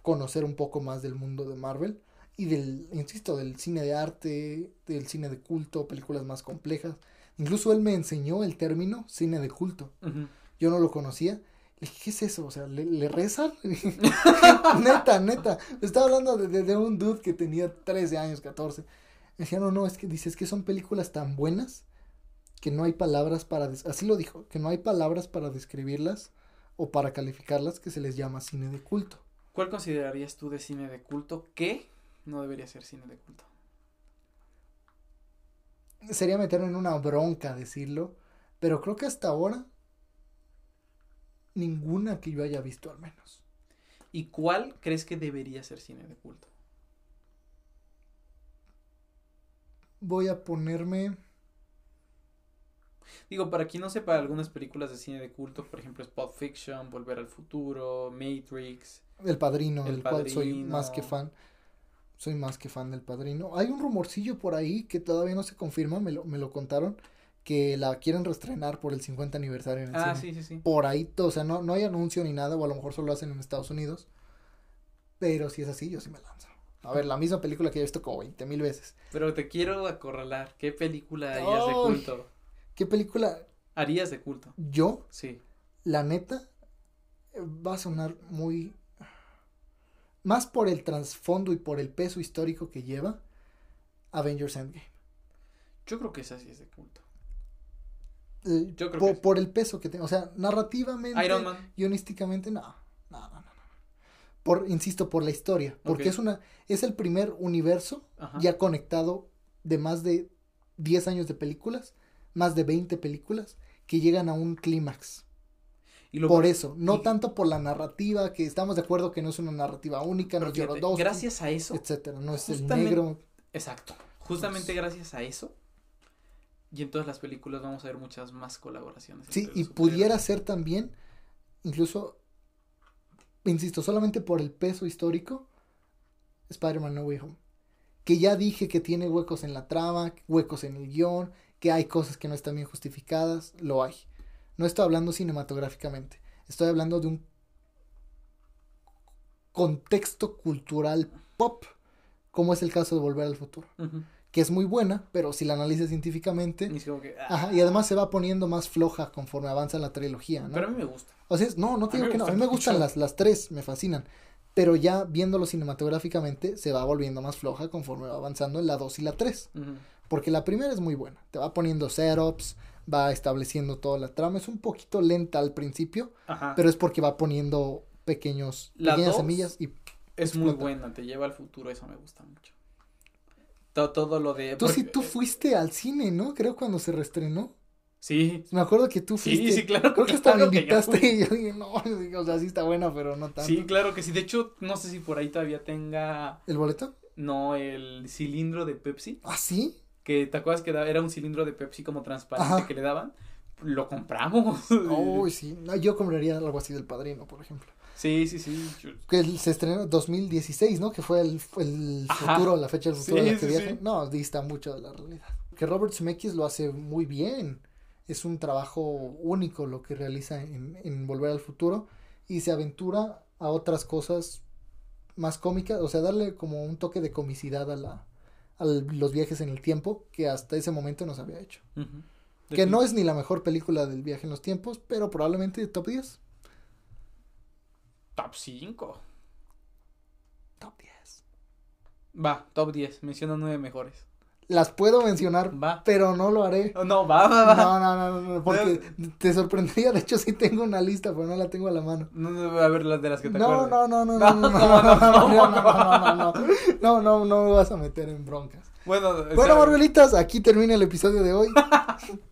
conocer un poco más del mundo de Marvel y del, insisto, del cine de arte, del cine de culto, películas más complejas. Incluso él me enseñó el término cine de culto. Yo no lo conocía. Le dije, ¿qué es eso? O sea, ¿le, le rezan? neta, neta. Estaba hablando de, de- de un dude que tenía 13 años, 14. Me decía, no, no, es que dices que son películas tan buenas que no hay palabras para... Así lo dijo, que no hay palabras para describirlas o para calificarlas que se les llama cine de culto. ¿Cuál considerarías tú de cine de culto que no debería ser cine de culto? Sería meterme en una bronca decirlo, pero creo que hasta ahora ninguna que yo haya visto al menos. ¿Y cuál crees que debería ser cine de culto? Voy a ponerme... Digo, para quien no sepa, algunas películas de cine de culto, por ejemplo, es Pulp Fiction, Volver al Futuro, Matrix. El Padrino, El del cual soy más que fan. Soy más que fan del Padrino. Hay un rumorcillo por ahí que todavía no se confirma, me lo, me lo contaron, que la quieren reestrenar por el 50 aniversario en el Ah, cine. sí, sí, sí. Por ahí, o sea, no, no hay anuncio ni nada, o a lo mejor solo lo hacen en Estados Unidos. Pero si es así, yo sí me lanzo. A ver, la misma película que he visto como 20 mil veces. Pero te quiero acorralar. ¿Qué película harías de culto? ¿Qué película Harías de culto. yo, Sí. la neta, va a sonar muy... Más por el trasfondo y por el peso histórico que lleva Avengers Endgame. Yo creo que esa sí es de culto. Eh, Yo creo por, que sí. por el peso que tiene. O sea, narrativamente, Iron Man. guionísticamente, no. No, no, no, no. Por, insisto, por la historia. Porque es una, es el primer universo Ajá. ya conectado de más de 10 años de películas, más de 20 películas, que llegan a un clímax. Y lo Por eso, no y- tanto por la narrativa, que estamos de acuerdo que no es una narrativa única, no es Yorodowski, gracias a eso. etcétera, no es el negro. Exacto. Justamente gracias a eso. Y en todas las películas vamos a ver muchas más colaboraciones. Sí, y pudiera ser también, incluso, insisto, solamente por el peso histórico, Spider-Man No Way Home. Que ya dije que tiene huecos en la trama, huecos en el guion, que hay cosas que no están bien justificadas, lo hay. No estoy hablando cinematográficamente, estoy hablando de un contexto cultural pop, como es el caso de Volver al Futuro, que es muy buena, pero si la analizas científicamente, Y que, ah, Ajá, y además se va poniendo más floja conforme avanza la trilogía, ¿no? Pero a mí me gusta. O sea, no, no te a digo mí me que no, a mí me gustan mucho. las, las tres, me fascinan. Pero ya viéndolo cinematográficamente, se va volviendo más floja conforme va avanzando en la 2 y la 3. Ujú. Porque la primera es muy buena. Te va poniendo setups, va estableciendo toda la trama. Es un poquito lenta al principio, Ajá. pero es porque va poniendo pequeños, La pequeñas semillas y es muy buena, te lleva al futuro, eso me gusta mucho. Todo, todo lo de... Tú sí, porque- tú fuiste al cine, ¿no? Creo cuando se reestrenó. Sí, Me acuerdo que tú Sí, fuiste. sí, claro, Creo que hasta claro me invitaste y yo dije, no, o sea, sí está buena, pero no tanto. sí, claro que sí. De hecho, no sé si por ahí todavía tenga, ¿El boleto? no, el cilindro de Pepsi. ¿Ah, sí? Que te acuerdas que era un cilindro de Pepsi como transparente Ajá. que le daban. Lo compramos. Uy, sí. No, yo compraría algo así del padrino, por ejemplo. Sí, sí, sí. Que se estrenó en 2016, ¿no? Que fue el, el Ajá. futuro, la fecha del futuro Sí, en la que sí, viajan. sí. No, dista mucho de la realidad. Que Robert Zemeckis lo hace muy bien. Es un trabajo único lo que realiza en, en Volver al Futuro. Y se aventura a otras cosas más cómicas. O sea, darle como un toque de comicidad a, la, a los viajes en el tiempo que hasta ese momento no se había hecho. Que no es ni la mejor película del viaje en los tiempos, pero probablemente de top 10. Top 5. Top 10. Va, top 10. Menciona nueve mejores. Las puedo mencionar, Va. pero no lo haré. Oh, No, va, va, va. No, no, no, no, no, porque te sorprendería. De hecho, sí tengo una lista, pero no la tengo a la mano. No, no, a ver las de las que te No, no, no, no, No, no, no, no, ¿cómo no, no? no, ¿Cómo no, no, no, no, no, me vas a meter en broncas. Bueno, Bueno, sea, Marvelitas, aquí termina el episodio de hoy.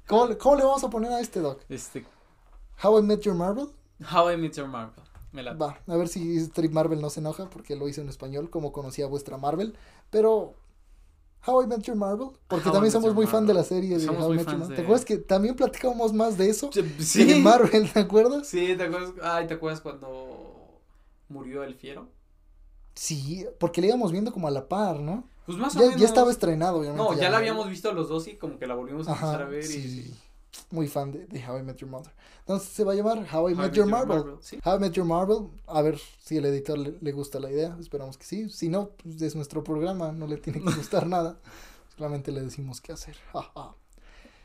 ¿Cómo, cómo le vamos a poner a este, Doc? Este, ¿How I Met Your Marvel? How I Met Your Marvel. Me la Va, a ver si Strip Marvel no se enoja porque lo hizo en español, como conocía vuestra Marvel. Pero, How I Met Your Marvel, porque How también somos muy fan de la serie de Somos How I Met Your Marvel. de- ¿Te acuerdas que también platicábamos más de eso? Sí. De Marvel, ¿te acuerdas? Sí, ¿te acuerdas? Ay, ¿te acuerdas cuando murió el fiero? Sí, porque le íbamos viendo como a la par, ¿no? Pues más o Ya, menos. ya estaba estrenado, obviamente. No, ya la habíamos visto los dos y como que la volvimos a empezar a ver sí, y... Muy fan de, de How I Met Your Mother. Entonces se va a llamar How I How Met Your Marvel. sí. How I Met Your Marvel. A ver si el editor le, le gusta la idea. Esperamos que sí. Si no, pues es nuestro programa. No le tiene que gustar nada. Solamente le decimos qué hacer. Ja, ja.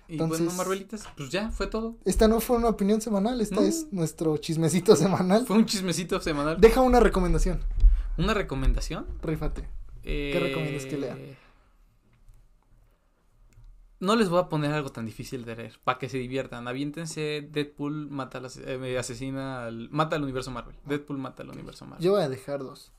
Y Entonces- bueno, Marvelitas, pues ya, fue todo. Esta no fue una opinión semanal. Esta No. es nuestro chismecito semanal. Fue un chismecito semanal. Deja una recomendación. ¿Una recomendación? Rífate. ¿Qué recomiendas que lea? No les voy a poner algo tan difícil de leer, para que se diviertan. Aviéntense Deadpool mata al eh, asesina al, mata al universo Marvel. Deadpool mata al universo Marvel. Yo voy a dejar dos.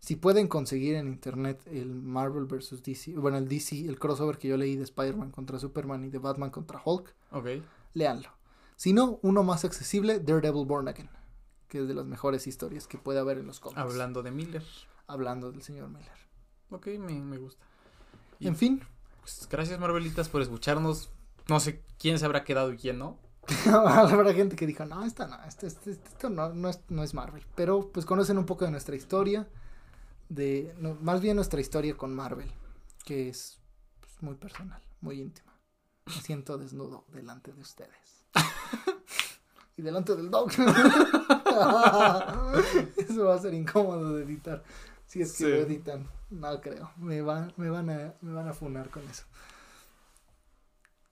Si pueden conseguir en internet el Marvel vs. DC, bueno, el DC, el crossover que yo leí de Spider-Man contra Superman y de Batman contra Hulk, Ok. léanlo. Si no, uno más accesible, Daredevil Born Again, que es de las mejores historias que puede haber en los cómics. Hablando de Miller. Hablando del señor Miller. Ok, me, me gusta. Y- En fin, Pues gracias Marvelitas por escucharnos. No sé quién se habrá quedado y quién no. habrá gente que dijo, no, esta no, este, este- esto no, no, es, no es Marvel. Pero pues conocen un poco de nuestra historia, de no, más bien nuestra historia con Marvel, que es pues, muy personal, muy íntima. Me siento desnudo delante de ustedes. y delante del dog. Eso va a ser incómodo de editar. Si es que Sí. lo editan, no creo. Me, van me, van a, me van a funar con eso.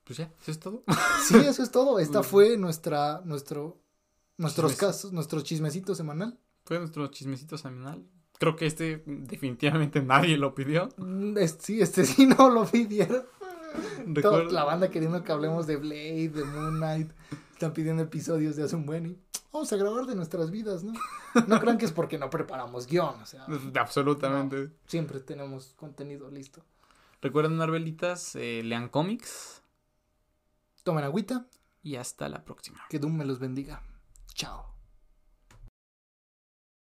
Pues ya, eso es todo. Sí, eso es todo. Esta fue nuestra, nuestro, nuestros Chismes. casos, nuestro chismecito semanal. Fue nuestro chismecito semanal. Creo que este definitivamente nadie lo pidió. Mm, Sí, este sí no lo pidieron. Toda la banda queriendo que hablemos de Blade, de Moon Knight. Están pidiendo episodios de y vamos a grabar de nuestras vidas, ¿no? No crean que es porque no preparamos guion, o sea, Absolutamente. siempre tenemos contenido listo. Recuerden, Marvelitas, eh, lean cómics Tomen agüita, y hasta la próxima. que Doom me los bendiga. Chao.